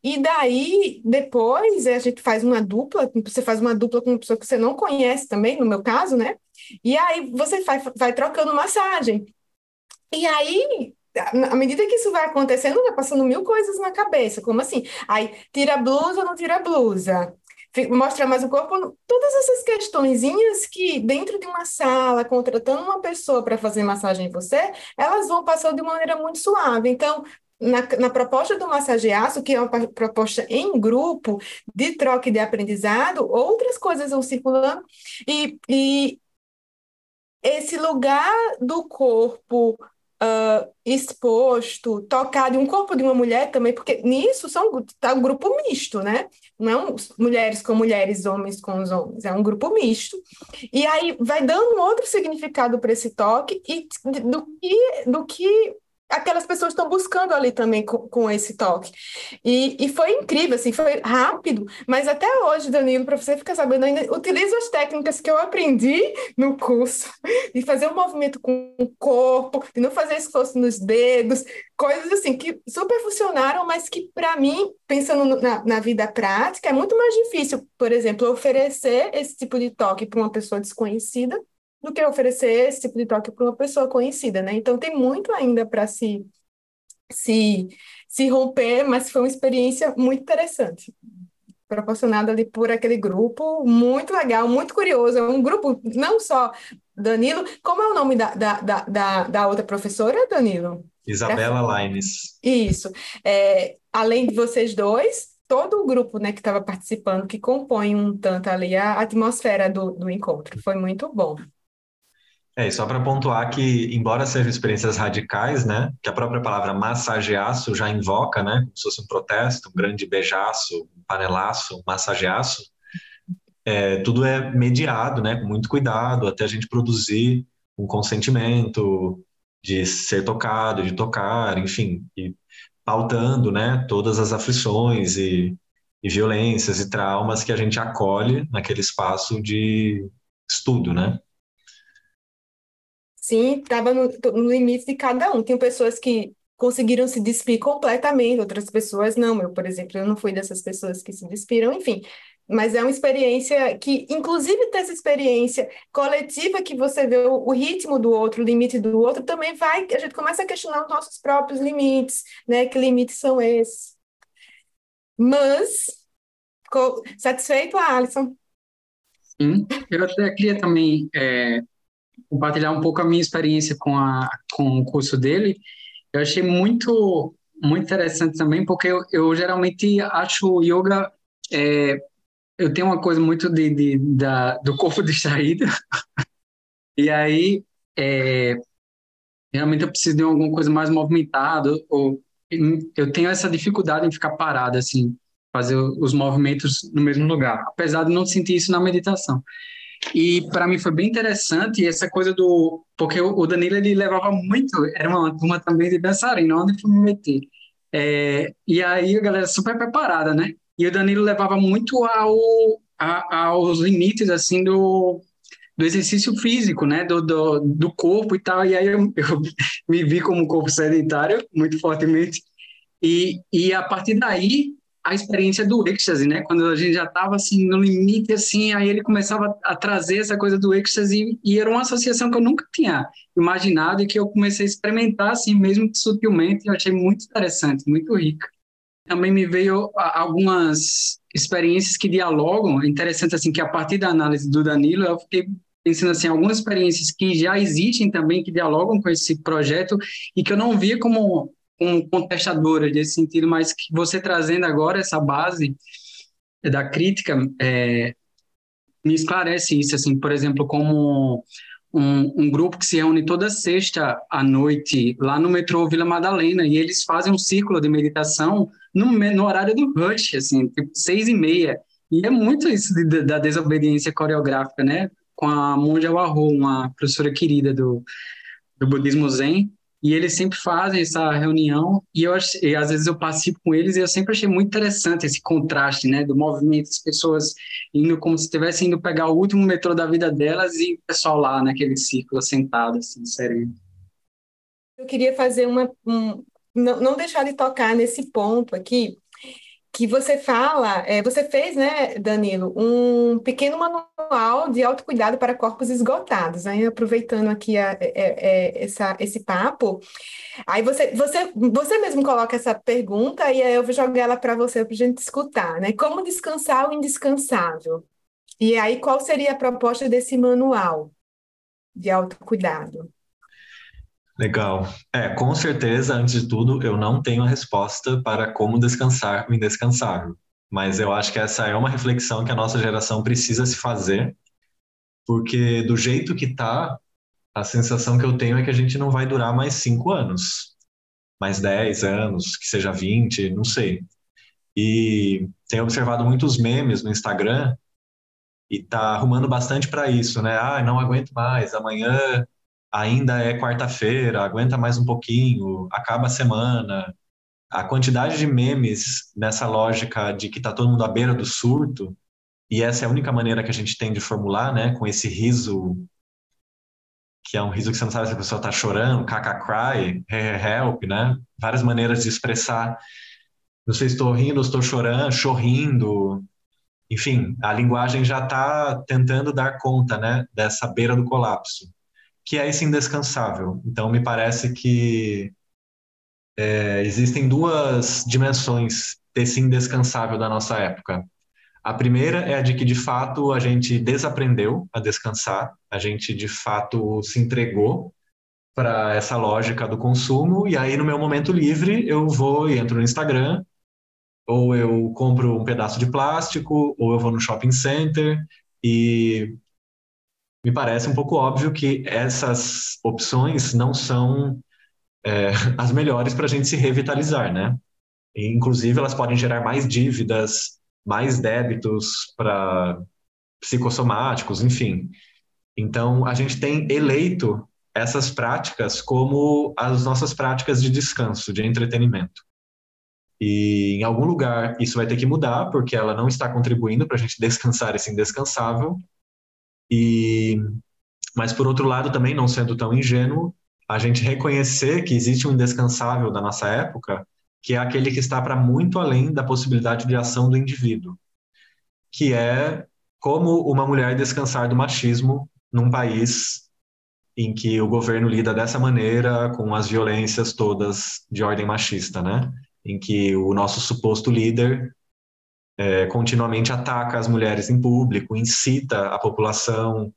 E daí, depois, a gente faz uma dupla, você faz uma dupla com uma pessoa que você não conhece também, no meu caso, né? E aí você vai, vai trocando massagem. E aí, à medida que isso vai acontecendo, vai passando mil coisas na cabeça, como assim? Aí, tira a blusa ou não tira a blusa? Mostra mais o corpo, todas essas questõezinhas que dentro de uma sala, contratando uma pessoa para fazer massagem em você, elas vão passando de maneira muito suave. Então, na, na, proposta do massageaço, que é uma proposta em grupo, de troca de aprendizado, outras coisas vão circulando, e, e esse lugar do corpo uh, exposto, tocado, um corpo de uma mulher também, porque nisso são tá um grupo misto, né? Não mulheres com mulheres, homens com os homens, é um grupo misto. E aí vai dando um outro significado para esse toque e do que, do que aquelas pessoas estão buscando ali também com, com esse toque. E, e foi incrível, assim, foi rápido, mas até hoje, Danilo, para você ficar sabendo, ainda utilizo as técnicas que eu aprendi no curso, de fazer um movimento com o corpo, de não fazer esforço nos dedos, coisas assim que super funcionaram, mas que para mim, pensando na, na vida prática, é muito mais difícil, por exemplo, oferecer esse tipo de toque para uma pessoa desconhecida do que oferecer esse tipo de toque para uma pessoa conhecida, né? Então tem muito ainda para se, se, se romper, mas foi uma experiência muito interessante. Proporcionada ali por aquele grupo, muito legal, muito curioso. É um grupo, não só Danilo, como é o nome da, da, da, da, outra professora, Danilo? Isabela Laines. Isso. É, além de vocês dois, todo o grupo né, que estava participando, que compõe um tanto ali a atmosfera do, do encontro. Foi muito bom. É, e só para pontuar que, embora sejam experiências radicais, né, que a própria palavra massageaço já invoca, né, como se fosse um protesto, um grande beijaço, um panelaço, um massageaço, é, tudo é mediado, né, com muito cuidado, até a gente produzir um consentimento de ser tocado, de tocar, enfim, e pautando, né, todas as aflições e, e violências e traumas que a gente acolhe naquele espaço de estudo, né. Sim, estava no, no limite de cada um. Tem pessoas que conseguiram se despir completamente, outras pessoas não. Eu, por exemplo, eu não fui dessas pessoas que se despiram, enfim. Mas é uma experiência que, inclusive, ter essa experiência coletiva que você vê o, o ritmo do outro, o limite do outro, também vai, a gente começa a questionar os nossos próprios limites, né? Que limites são esses? Mas, satisfeito, Alisson? Sim, eu até queria também é, compartilhar um pouco a minha experiência com, a, com o curso dele. Eu achei muito, muito interessante também, porque eu, eu geralmente acho yoga. É, eu tenho uma coisa muito de, de da, do corpo distraído, e aí é, realmente eu preciso de alguma coisa mais movimentada, ou eu tenho essa dificuldade em ficar parado, assim, fazer os movimentos no mesmo lugar, apesar de não sentir isso na meditação. E para mim foi bem interessante essa coisa do. Porque o Danilo ele levava muito, era uma turma também de dançarina, onde fui me meter. É, e aí a galera super preparada, né? E o Danilo levava muito ao, a, aos limites, assim, do, do exercício físico, né? Do, do, do corpo e tal. E aí eu, eu me vi como um corpo sedentário, muito fortemente. E, e a partir daí a experiência do êxtase, né? Quando a gente já estava assim no limite, assim, aí ele começava a trazer essa coisa do êxtase e, era uma associação que eu nunca tinha imaginado e que eu comecei a experimentar assim mesmo sutilmente. Eu achei muito interessante, muito rica. Também me veio algumas experiências que dialogam. É interessante assim que a partir da análise do Danilo eu fiquei pensando assim algumas experiências que já existem também que dialogam com esse projeto e que eu não via como com contestadora desse sentido, mas que você trazendo agora essa base da crítica é, me esclarece isso, assim, por exemplo, como um, um, grupo que se reúne toda sexta à noite lá no metrô Vila Madalena e eles fazem um círculo de meditação no, no horário do rush, assim, tipo seis e meia. E é muito isso de, da desobediência coreográfica, né? Com a Monja Warro, uma professora querida do, do budismo zen, e eles sempre fazem essa reunião e eu e às vezes eu participo com eles e eu sempre achei muito interessante esse contraste, né, do movimento, as pessoas indo como se estivessem indo pegar o último metrô da vida delas e o pessoal lá naquele círculo sentado assim, sereno. Eu queria fazer uma um, não, não deixar de tocar nesse ponto aqui, que você fala, é, você fez, né, Danilo, um pequeno manual de autocuidado para corpos esgotados, né? Aproveitando aqui a, é, é, essa, esse papo, aí você, você, você mesmo coloca essa pergunta e aí eu vou jogar ela para você para a gente escutar, né? Como descansar o indescansável? E aí, qual seria a proposta desse manual de autocuidado? Legal. É, com certeza, antes de tudo, eu não tenho a resposta para como descansar o indescansável. Mas eu acho que essa é uma reflexão que a nossa geração precisa se fazer, porque do jeito que tá, a sensação que eu tenho é que a gente não vai durar mais cinco anos, mais dez anos, que seja vinte, não sei. E tenho observado muitos memes no Instagram e tá arrumando bastante para isso, né? Ah, não aguento mais, amanhã ainda é quarta-feira, aguenta mais um pouquinho, acaba a semana. A quantidade de memes nessa lógica de que está todo mundo à beira do surto, e essa é a única maneira que a gente tem de formular, né, com esse riso, que é um riso que você não sabe se a pessoa está chorando, caca cry, help, né? Várias maneiras de expressar, não sei se estou rindo, estou chorando, chorrindo, enfim, a linguagem já está tentando dar conta, né, dessa beira do colapso que é esse indescansável. Então, me parece que é, existem duas dimensões desse indescansável da nossa época. A primeira é a de que, de fato, a gente desaprendeu a descansar, a gente, de fato, se entregou para essa lógica do consumo, e aí, no meu momento livre, eu vou e entro no Instagram, ou eu compro um pedaço de plástico, ou eu vou no shopping center e me parece um pouco óbvio que essas opções não são é, as melhores para a gente se revitalizar, né? E, inclusive, elas podem gerar mais dívidas, mais débitos para psicossomáticos, enfim. Então, a gente tem eleito essas práticas como as nossas práticas de descanso, de entretenimento. E em algum lugar isso vai ter que mudar, porque ela não está contribuindo para a gente descansar esse indescansável, e, mas por outro lado, também não sendo tão ingênuo, a gente reconhecer que existe um indescansável da nossa época, que é aquele que está para muito além da possibilidade de ação do indivíduo, que é como uma mulher descansar do machismo num país em que o governo lida dessa maneira com as violências todas de ordem machista, né? Em que o nosso suposto líder é, continuamente ataca as mulheres em público, incita a população,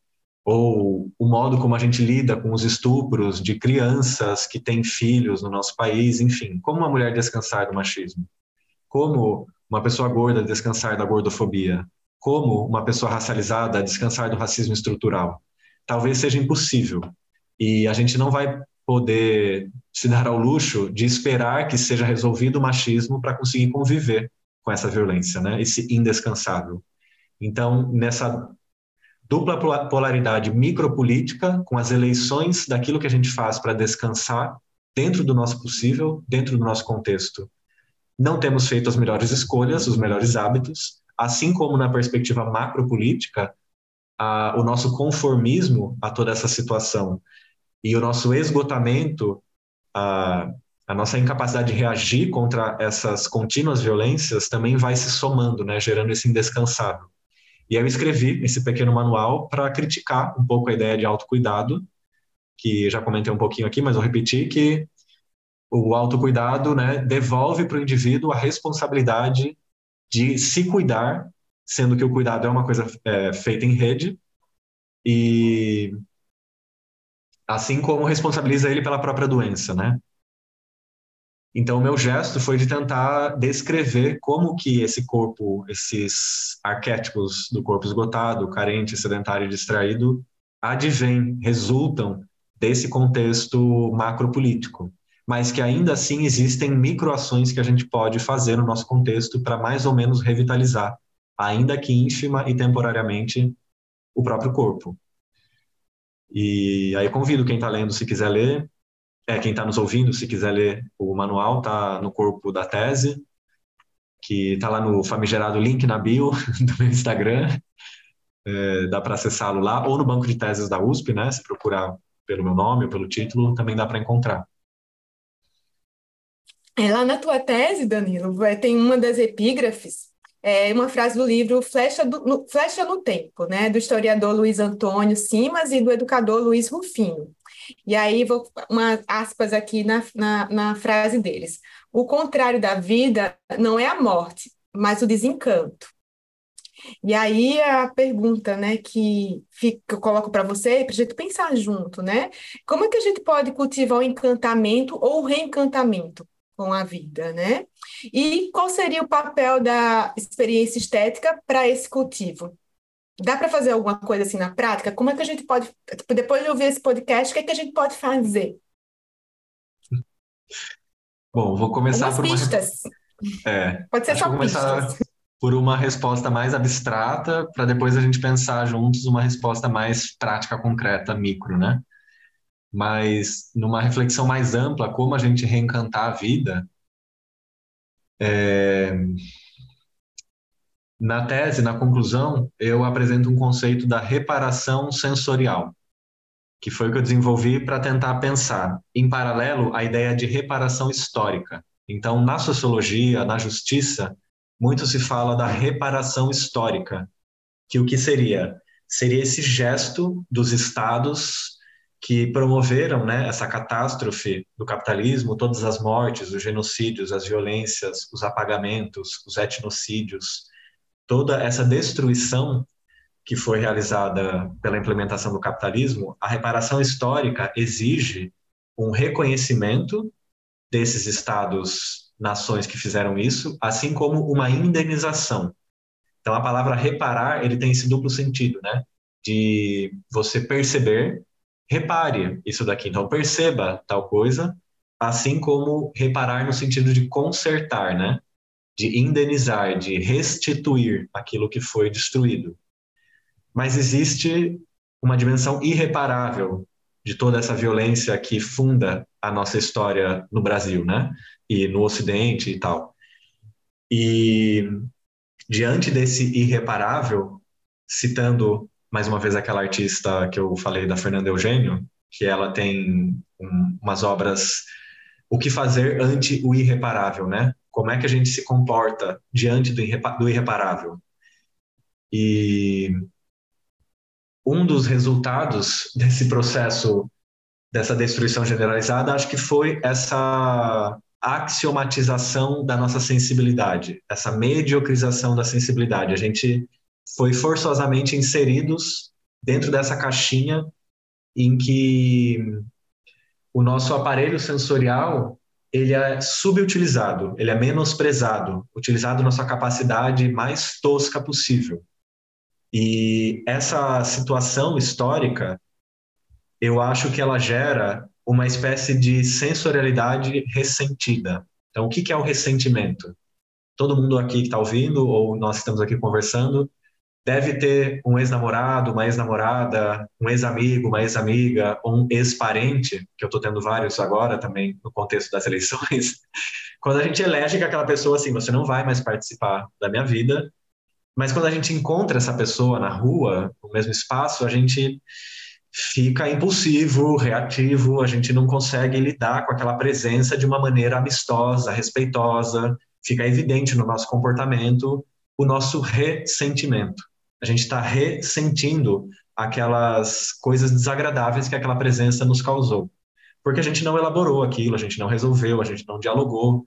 ou o modo como a gente lida com os estupros de crianças que têm filhos no nosso país, enfim, como uma mulher descansar do machismo, como uma pessoa gorda descansar da gordofobia, como uma pessoa racializada descansar do racismo estrutural. Talvez seja impossível. E a gente não vai poder se dar ao luxo de esperar que seja resolvido o machismo para conseguir conviver com essa violência, né? Esse indescansável. Então, nessa dupla polaridade micropolítica, com as eleições daquilo que a gente faz para descansar dentro do nosso possível, dentro do nosso contexto. Não temos feito as melhores escolhas, os melhores hábitos, assim como na perspectiva macropolítica, a, o nosso conformismo a toda essa situação e o nosso esgotamento a, a nossa incapacidade de reagir contra essas contínuas violências também vai se somando, né, gerando esse indescansável. E eu escrevi esse pequeno manual para criticar um pouco a ideia de autocuidado, que já comentei um pouquinho aqui, mas vou repetir que o autocuidado né, devolve para o indivíduo a responsabilidade de se cuidar, sendo que o cuidado é uma coisa é, feita em rede, e assim como responsabiliza ele pela própria doença, né? Então, o meu gesto foi de tentar descrever como que esse corpo, esses arquétipos do corpo esgotado, carente, sedentário e distraído, advêm, resultam desse contexto macropolítico, mas que ainda assim existem microações que a gente pode fazer no nosso contexto para mais ou menos revitalizar, ainda que ínfima e temporariamente, o próprio corpo. E aí convido quem está lendo, se quiser ler, é, quem está nos ouvindo, se quiser ler o manual, está no corpo da tese, que está lá no famigerado link na bio do meu Instagram. É, dá para acessá-lo lá, ou no banco de teses da USP, né? Se procurar pelo meu nome ou pelo título, também dá para encontrar. É, lá na tua tese, Danilo, tem uma das epígrafes, é uma frase do livro Flecha, do, no, Flecha no Tempo, né, do historiador Luiz Antônio Simas e do educador Luiz Rufino. E aí, vou uma aspas aqui na, na, na frase deles. O contrário da vida não é a morte, mas o desencanto. E aí a pergunta, né, que, fica, que eu coloco para você, para a gente pensar junto, né? Como é que a gente pode cultivar o encantamento ou o reencantamento com a vida, né? E qual seria o papel da experiência estética para esse cultivo? Dá para fazer alguma coisa assim na prática? Como é que a gente pode, tipo, depois de ouvir esse podcast, o que é que a gente pode fazer? Bom, vou começar Algumas por uma. pistas. É, Pode ser só vou começar pistas. por uma resposta mais abstrata, para depois a gente pensar juntos uma resposta mais prática, concreta, micro, né? Mas numa reflexão mais ampla, como a gente reencantar a vida, é, na tese, na conclusão, eu apresento um conceito da reparação sensorial, que foi o que eu desenvolvi para tentar pensar, em paralelo, a ideia de reparação histórica. Então, na sociologia, na justiça, muito se fala da reparação histórica, que o que seria? Seria esse gesto dos estados que promoveram né, essa catástrofe do capitalismo, todas as mortes, os genocídios, as violências, os apagamentos, os etnocídios, toda essa destruição que foi realizada pela implementação do capitalismo, a reparação histórica exige um reconhecimento desses estados, nações que fizeram isso, assim como uma indenização. Então a palavra reparar, ele tem esse duplo sentido, né? De você perceber, repare isso daqui, então perceba tal coisa, assim como reparar no sentido de consertar, né? De indenizar, de restituir aquilo que foi destruído. Mas existe uma dimensão irreparável de toda essa violência que funda a nossa história no Brasil, né? E no Ocidente e tal. E diante desse irreparável, citando mais uma vez aquela artista que eu falei da Fernanda Eugênio, que ela tem um, umas obras o que fazer ante o irreparável, né? Como é que a gente se comporta diante do, do irreparável? E um dos resultados desse processo, dessa destruição generalizada, acho que foi essa axiomatização da nossa sensibilidade, essa mediocrização da sensibilidade. A gente foi forçosamente inseridos dentro dessa caixinha em que o nosso aparelho sensorial ele é subutilizado, ele é menosprezado, utilizado na sua capacidade mais tosca possível. E essa situação histórica, eu acho que ela gera uma espécie de sensorialidade ressentida. Então, o que é o ressentimento? Todo mundo aqui que está ouvindo, ou nós estamos aqui conversando, deve ter um ex-namorado, uma ex-namorada, um ex-amigo, uma ex-amiga, um ex-parente, que eu estou tendo vários agora também no contexto das eleições. Quando a gente elege que aquela pessoa assim, você não vai mais participar da minha vida, mas quando a gente encontra essa pessoa na rua, no mesmo espaço, a gente fica impulsivo, reativo, a gente não consegue lidar com aquela presença de uma maneira amistosa, respeitosa, fica evidente no nosso comportamento o nosso ressentimento. A gente está ressentindo aquelas coisas desagradáveis que aquela presença nos causou. Porque a gente não elaborou aquilo, a gente não resolveu, a gente não dialogou.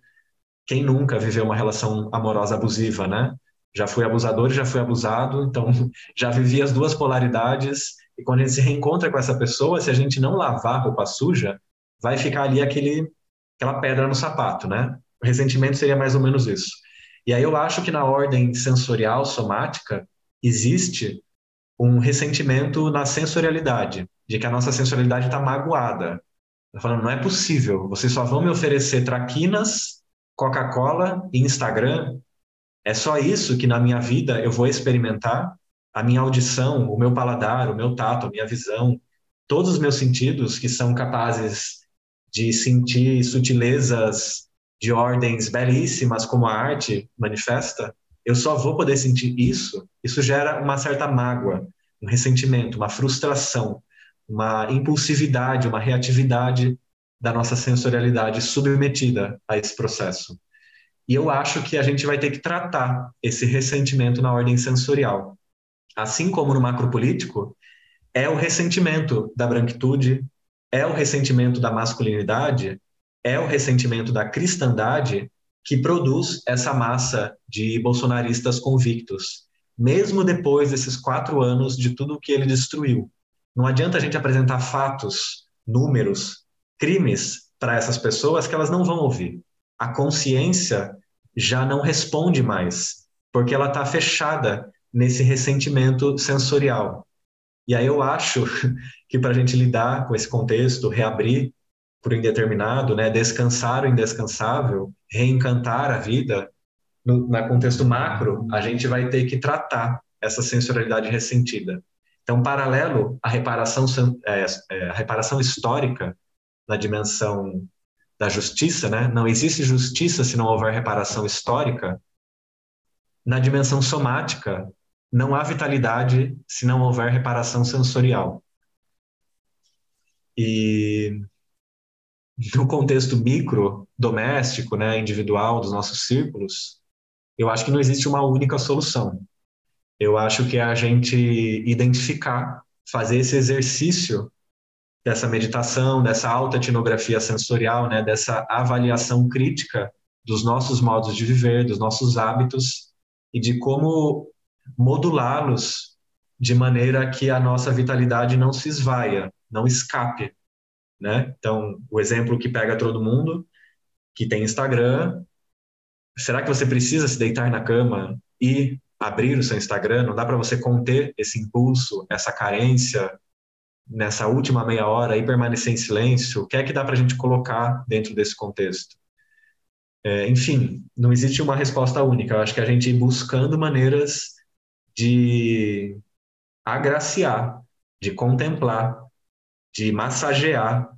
Quem nunca viveu uma relação amorosa abusiva, né? já fui abusador e já fui abusado, então já vivi as duas polaridades. E quando a gente se reencontra com essa pessoa, se a gente não lavar a roupa suja, vai ficar ali aquele, aquela pedra no sapato, né? O ressentimento seria mais ou menos isso. E aí eu acho que na ordem sensorial, somática, existe um ressentimento na sensorialidade, de que a nossa sensorialidade está magoada. Tá falando, não é possível, vocês só vão me oferecer traquinas, Coca-Cola e Instagram é só isso que na minha vida eu vou experimentar? A minha audição, o meu paladar, o meu tato, a minha visão, todos os meus sentidos que são capazes de sentir sutilezas de ordens belíssimas como a arte manifesta, eu só vou poder sentir isso. Isso gera uma certa mágoa, um ressentimento, uma frustração, uma impulsividade, uma reatividade da nossa sensorialidade submetida a esse processo. E eu acho que a gente vai ter que tratar esse ressentimento na ordem sensorial. Assim como no macropolítico, é o ressentimento da branquitude, é o ressentimento da masculinidade, é o ressentimento da cristandade que produz essa massa de bolsonaristas convictos, mesmo depois desses quatro anos de tudo que ele destruiu. Não adianta a gente apresentar fatos, números, crimes para essas pessoas que elas não vão ouvir. A consciência já não responde mais, porque ela está fechada nesse ressentimento sensorial. E aí eu acho que para a gente lidar com esse contexto, reabrir por indeterminado, né, descansar o indescansável, reencantar a vida, no, contexto macro, a gente vai ter que tratar essa sensorialidade ressentida. Então, paralelo à reparação, é, é, reparação histórica na dimensão da justiça, né? não existe justiça se não houver reparação histórica. Na dimensão somática, não há vitalidade se não houver reparação sensorial. E no contexto micro, doméstico, né, individual dos nossos círculos, eu acho que não existe uma única solução. Eu acho que é a gente identificar, fazer esse exercício dessa meditação, dessa alta etnografia sensorial, né, dessa avaliação crítica dos nossos modos de viver, dos nossos hábitos e de como modulá-los de maneira que a nossa vitalidade não se esvaia, não escape, né? Então, o exemplo que pega todo mundo, que tem Instagram, será que você precisa se deitar na cama e abrir o seu Instagram? Não dá para você conter esse impulso, essa carência nessa última meia hora e permanecer em silêncio? O que é que dá para a gente colocar dentro desse contexto? É, enfim, não existe uma resposta única. Eu acho que a gente ir buscando maneiras de agraciar, de contemplar, de massagear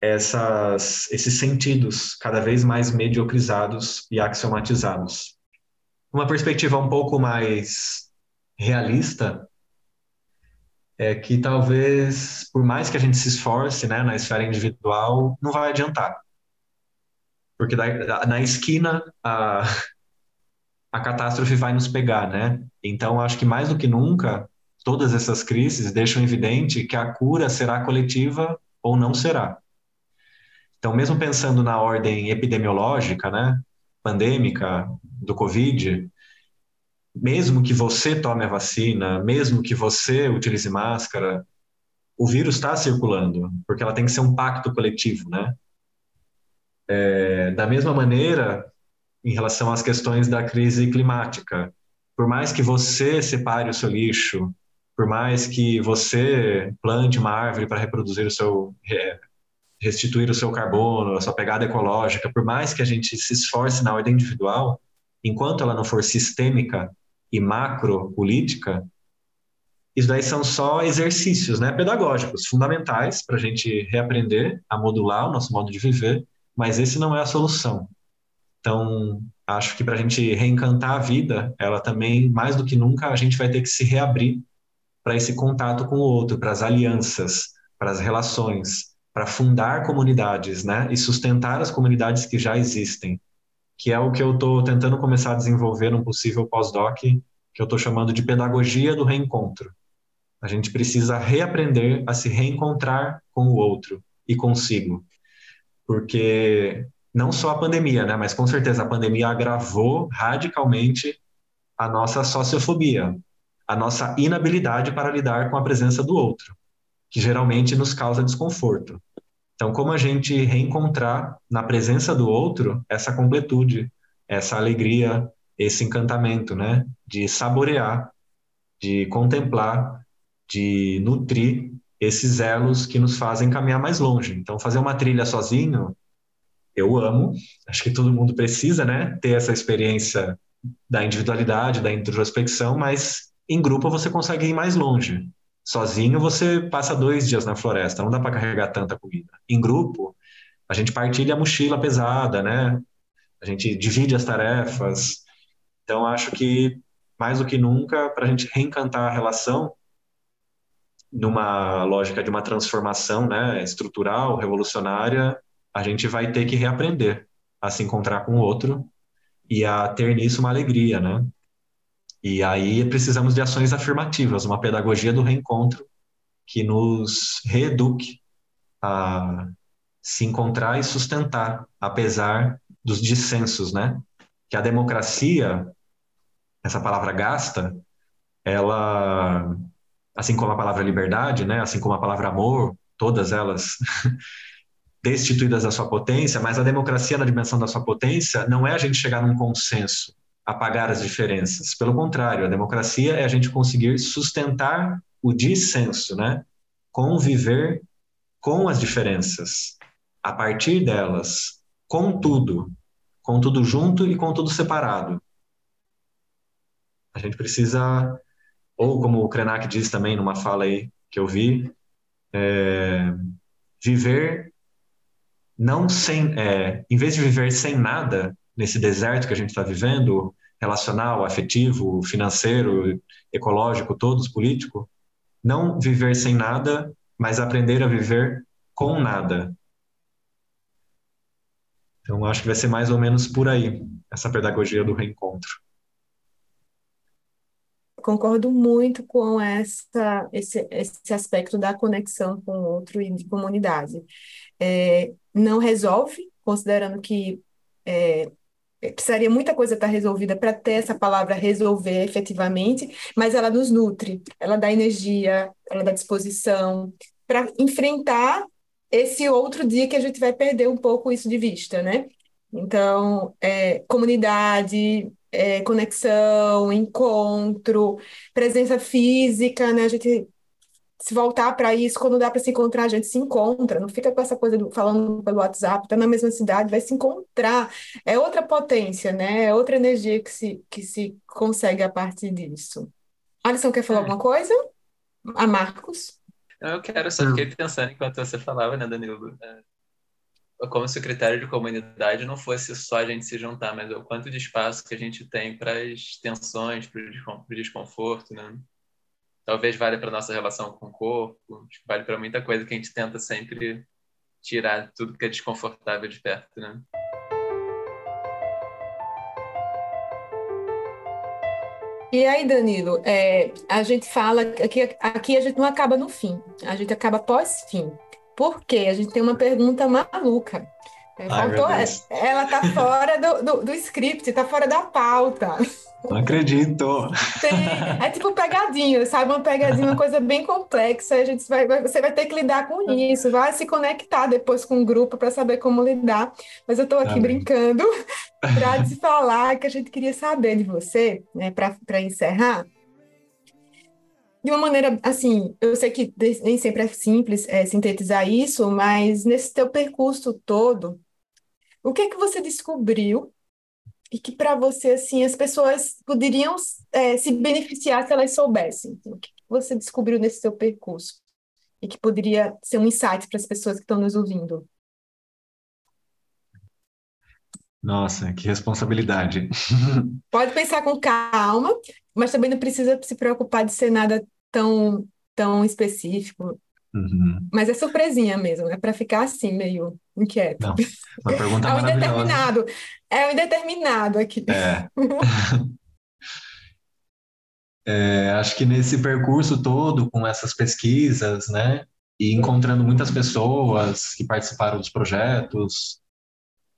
essas, esses sentidos cada vez mais mediocrizados e axiomatizados. Uma perspectiva um pouco mais realista é que talvez, por mais que a gente se esforce né, na esfera individual, não vai adiantar. Porque na esquina a, a catástrofe vai nos pegar, né? Então, acho que mais do que nunca, todas essas crises deixam evidente que a cura será coletiva ou não será. Então, mesmo pensando na ordem epidemiológica, né, pandêmica do Covid, mesmo que você tome a vacina, mesmo que você utilize máscara, o vírus está circulando, porque ela tem que ser um pacto coletivo, né? É, da mesma maneira, em relação às questões da crise climática. Por mais que você separe o seu lixo, por mais que você plante uma árvore para reproduzir o seu restituir o seu carbono, a sua pegada ecológica, por mais que a gente se esforce na ordem individual, enquanto ela não for sistêmica e macro política, isso daí são só exercícios, né, pedagógicos fundamentais para a gente reaprender a modular o nosso modo de viver, mas esse não é a solução. Então, acho que para a gente reencantar a vida, ela também, mais do que nunca, a gente vai ter que se reabrir para esse contato com o outro, para as alianças, para as relações, para fundar comunidades, né? E sustentar as comunidades que já existem, que é o que eu estou tentando começar a desenvolver num possível pós-doc, que eu estou chamando de pedagogia do reencontro. A gente precisa reaprender a se reencontrar com o outro e consigo, porque não só a pandemia, né, mas com certeza a pandemia agravou radicalmente a nossa sociofobia, a nossa inabilidade para lidar com a presença do outro, que geralmente nos causa desconforto. Então, como a gente reencontrar na presença do outro essa completude, essa alegria, esse encantamento, né, de saborear, de contemplar, de nutrir esses elos que nos fazem caminhar mais longe. Então, fazer uma trilha sozinho eu amo, acho que todo mundo precisa, né, ter essa experiência da individualidade, da introspecção, mas em grupo você consegue ir mais longe. Sozinho você passa dois dias na floresta, não dá para carregar tanta comida. Em grupo, a gente partilha a mochila pesada, né? A gente divide as tarefas. Então, acho que mais do que nunca, para a gente reencantar a relação, numa lógica de uma transformação né, estrutural, revolucionária, a gente vai ter que reaprender a se encontrar com o outro e a ter nisso uma alegria, né? E aí precisamos de ações afirmativas, uma pedagogia do reencontro que nos reeduque a se encontrar e sustentar, apesar dos dissensos, né? Que a democracia, essa palavra gasta, ela, assim como a palavra liberdade, né? Assim como a palavra amor, todas elas destituídas da sua potência, mas a democracia na dimensão da sua potência não é a gente chegar num consenso, apagar as diferenças. Pelo contrário, a democracia é a gente conseguir sustentar o dissenso, né? Conviver com as diferenças, a partir delas, com tudo, com tudo junto e com tudo separado. A gente precisa, ou como o Krenak diz também numa fala aí que eu vi, é, viver não sem, é, em vez de viver sem nada nesse deserto que a gente está vivendo, relacional, afetivo, financeiro, ecológico, todos político, não viver sem nada, mas aprender a viver com nada, então, acho que vai ser mais ou menos por aí, essa pedagogia do reencontro. Concordo muito com essa, esse, esse aspecto da conexão com o outro e de comunidade. É, não resolve, considerando que é, precisaria muita coisa estar resolvida para ter essa palavra resolver efetivamente, mas ela nos nutre, ela dá energia, ela dá disposição para enfrentar esse outro dia que a gente vai perder um pouco isso de vista, né? Então, é, comunidade, é, conexão, encontro, presença física, né? A gente se voltar para isso, quando dá para se encontrar, a gente se encontra, não fica com essa coisa do, falando pelo WhatsApp, tá na mesma cidade, vai se encontrar. É outra potência, né? É outra energia que se, que se consegue a partir disso. Alisson, quer falar é. alguma coisa? A Marcos? Eu quero, só fiquei pensando enquanto você falava, né, Danilo? É, como se o critério de comunidade não fosse só a gente se juntar, mas o quanto de espaço que a gente tem para as tensões, para o desconforto, né? Talvez valha para nossa relação com o corpo, vale para muita coisa que a gente tenta sempre tirar tudo que é desconfortável de perto, né? E aí, Danilo, é, a gente fala que aqui a gente não acaba no fim, a gente acaba pós-fim. Por quê? A gente tem uma pergunta maluca. É, faltou, Ai, ela tá fora do, do, do script, tá fora da pauta. Não acredito. Tem, é tipo pegadinha, sabe? Uma pegadinha, uma coisa bem complexa. A gente vai, você vai ter que lidar com isso, vai se conectar depois com o grupo para saber como lidar. Mas eu estou aqui Amém. brincando para te falar que a gente queria saber de você, né, para encerrar. De uma maneira, assim, eu sei que nem sempre é simples é, sintetizar isso, mas nesse teu percurso todo, o que é que você descobriu e que para você assim as pessoas poderiam é, se beneficiar se elas soubessem o que você descobriu nesse seu percurso e que poderia ser um insight para as pessoas que estão nos ouvindo Nossa, que responsabilidade. Pode pensar com calma, mas também não precisa se preocupar de ser nada tão, tão específico. Uhum. Mas é surpresinha mesmo, é para ficar assim, meio inquieto. Não, uma pergunta é um indeterminado. É um indeterminado aqui. É. é, acho que nesse percurso todo, com essas pesquisas, né, e encontrando muitas pessoas que participaram dos projetos,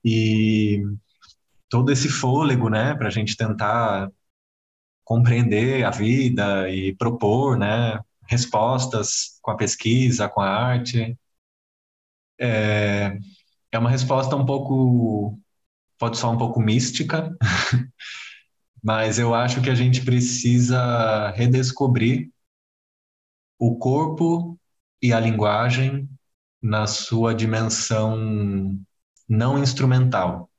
e todo esse fôlego, né, para a gente tentar compreender a vida e propor, né, respostas com a pesquisa, com a arte. É, é uma resposta um pouco, pode soar um pouco mística, mas eu acho que a gente precisa redescobrir o corpo e a linguagem na sua dimensão não instrumental.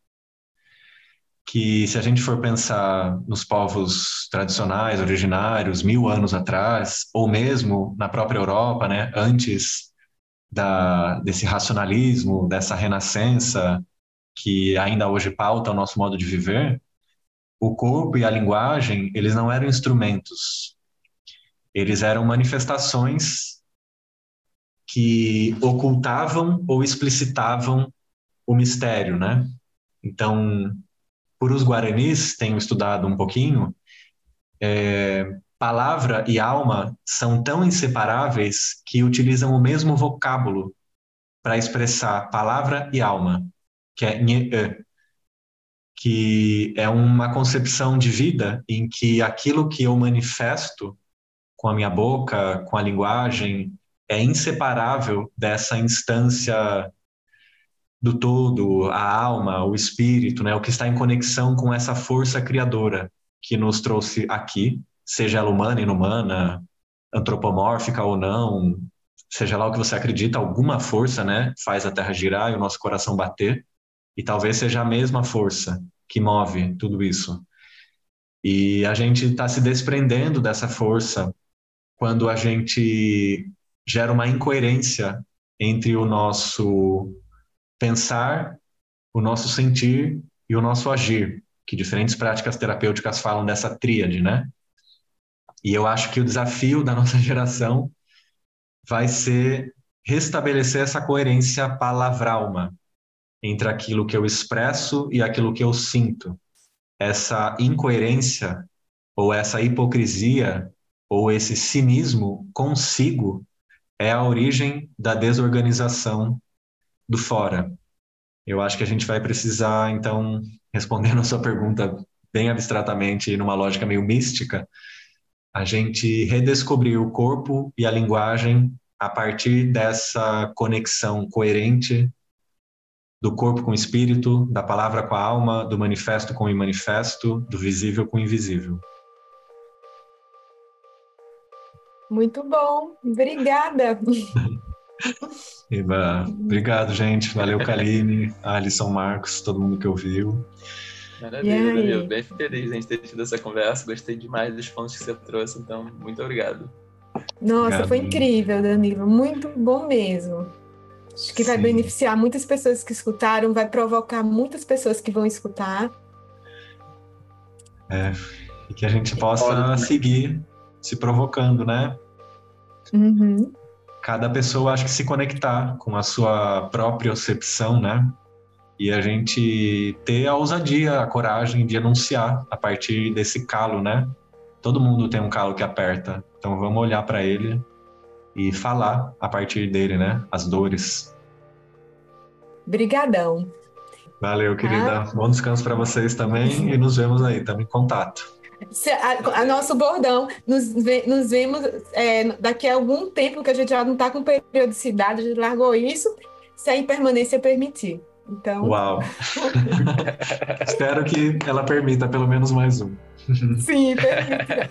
Que se a gente for pensar nos povos tradicionais, originários, mil anos atrás, ou mesmo na própria Europa, né, antes da, desse racionalismo, dessa renascença que ainda hoje pauta o nosso modo de viver, o corpo e a linguagem, eles não eram instrumentos. Eles eram manifestações que ocultavam ou explicitavam o mistério, né? Então, por os guaranis, tenho estudado um pouquinho, é, palavra e alma são tão inseparáveis que utilizam o mesmo vocábulo para expressar palavra e alma, que é nye, que é uma concepção de vida em que aquilo que eu manifesto com a minha boca, com a linguagem, é inseparável dessa instância do todo, a alma, o espírito, né, o que está em conexão com essa força criadora que nos trouxe aqui, seja ela humana, inumana, antropomórfica ou não, seja lá o que você acredita, alguma força, né, faz a Terra girar e o nosso coração bater, e talvez seja a mesma força que move tudo isso. E a gente está se desprendendo dessa força quando a gente gera uma incoerência entre o nosso pensar, o nosso sentir e o nosso agir, que diferentes práticas terapêuticas falam dessa tríade, né? E eu acho que o desafio da nossa geração vai ser restabelecer essa coerência palavralma entre aquilo que eu expresso e aquilo que eu sinto. Essa incoerência ou essa hipocrisia ou esse cinismo consigo é a origem da desorganização do fora. Eu acho que a gente vai precisar, então, respondendo a sua pergunta bem abstratamente e numa lógica meio mística, a gente redescobrir o corpo e a linguagem a partir dessa conexão coerente do corpo com o espírito, da palavra com a alma, do manifesto com o imanifesto, do visível com o invisível. Muito bom, obrigada. Eba, obrigado, gente. Valeu, Kaline, Alisson, Marcos, todo mundo que ouviu. Maravilha, Danilo. Bem feliz em ter tido essa conversa. Gostei demais dos pontos que você trouxe, então, muito obrigado. Nossa, obrigado. foi incrível, Danilo. Muito bom mesmo. Acho que Sim. vai beneficiar muitas pessoas que escutaram, vai provocar muitas pessoas que vão escutar. É, e que a gente possa Pode, seguir se provocando, né? Uhum cada pessoa acho que se conectar com a sua própria percepção, né? E a gente ter a ousadia, a coragem de anunciar a partir desse calo, né? Todo mundo tem um calo que aperta, então vamos olhar para ele e falar a partir dele, né? As dores. Brigadão. Valeu, querida. Ah. Bom descanso para vocês também e nos vemos aí, estamos em contato. A, a, nosso bordão, nos, nos vemos é, daqui a algum tempo que a gente já não está com periodicidade, a gente largou isso, se a impermanência permitir. Então... Uau! Espero que ela permita pelo menos mais um. Sim, permita.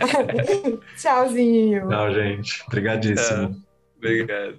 Tchauzinho. Tchau, gente. Obrigadíssimo. obrigado.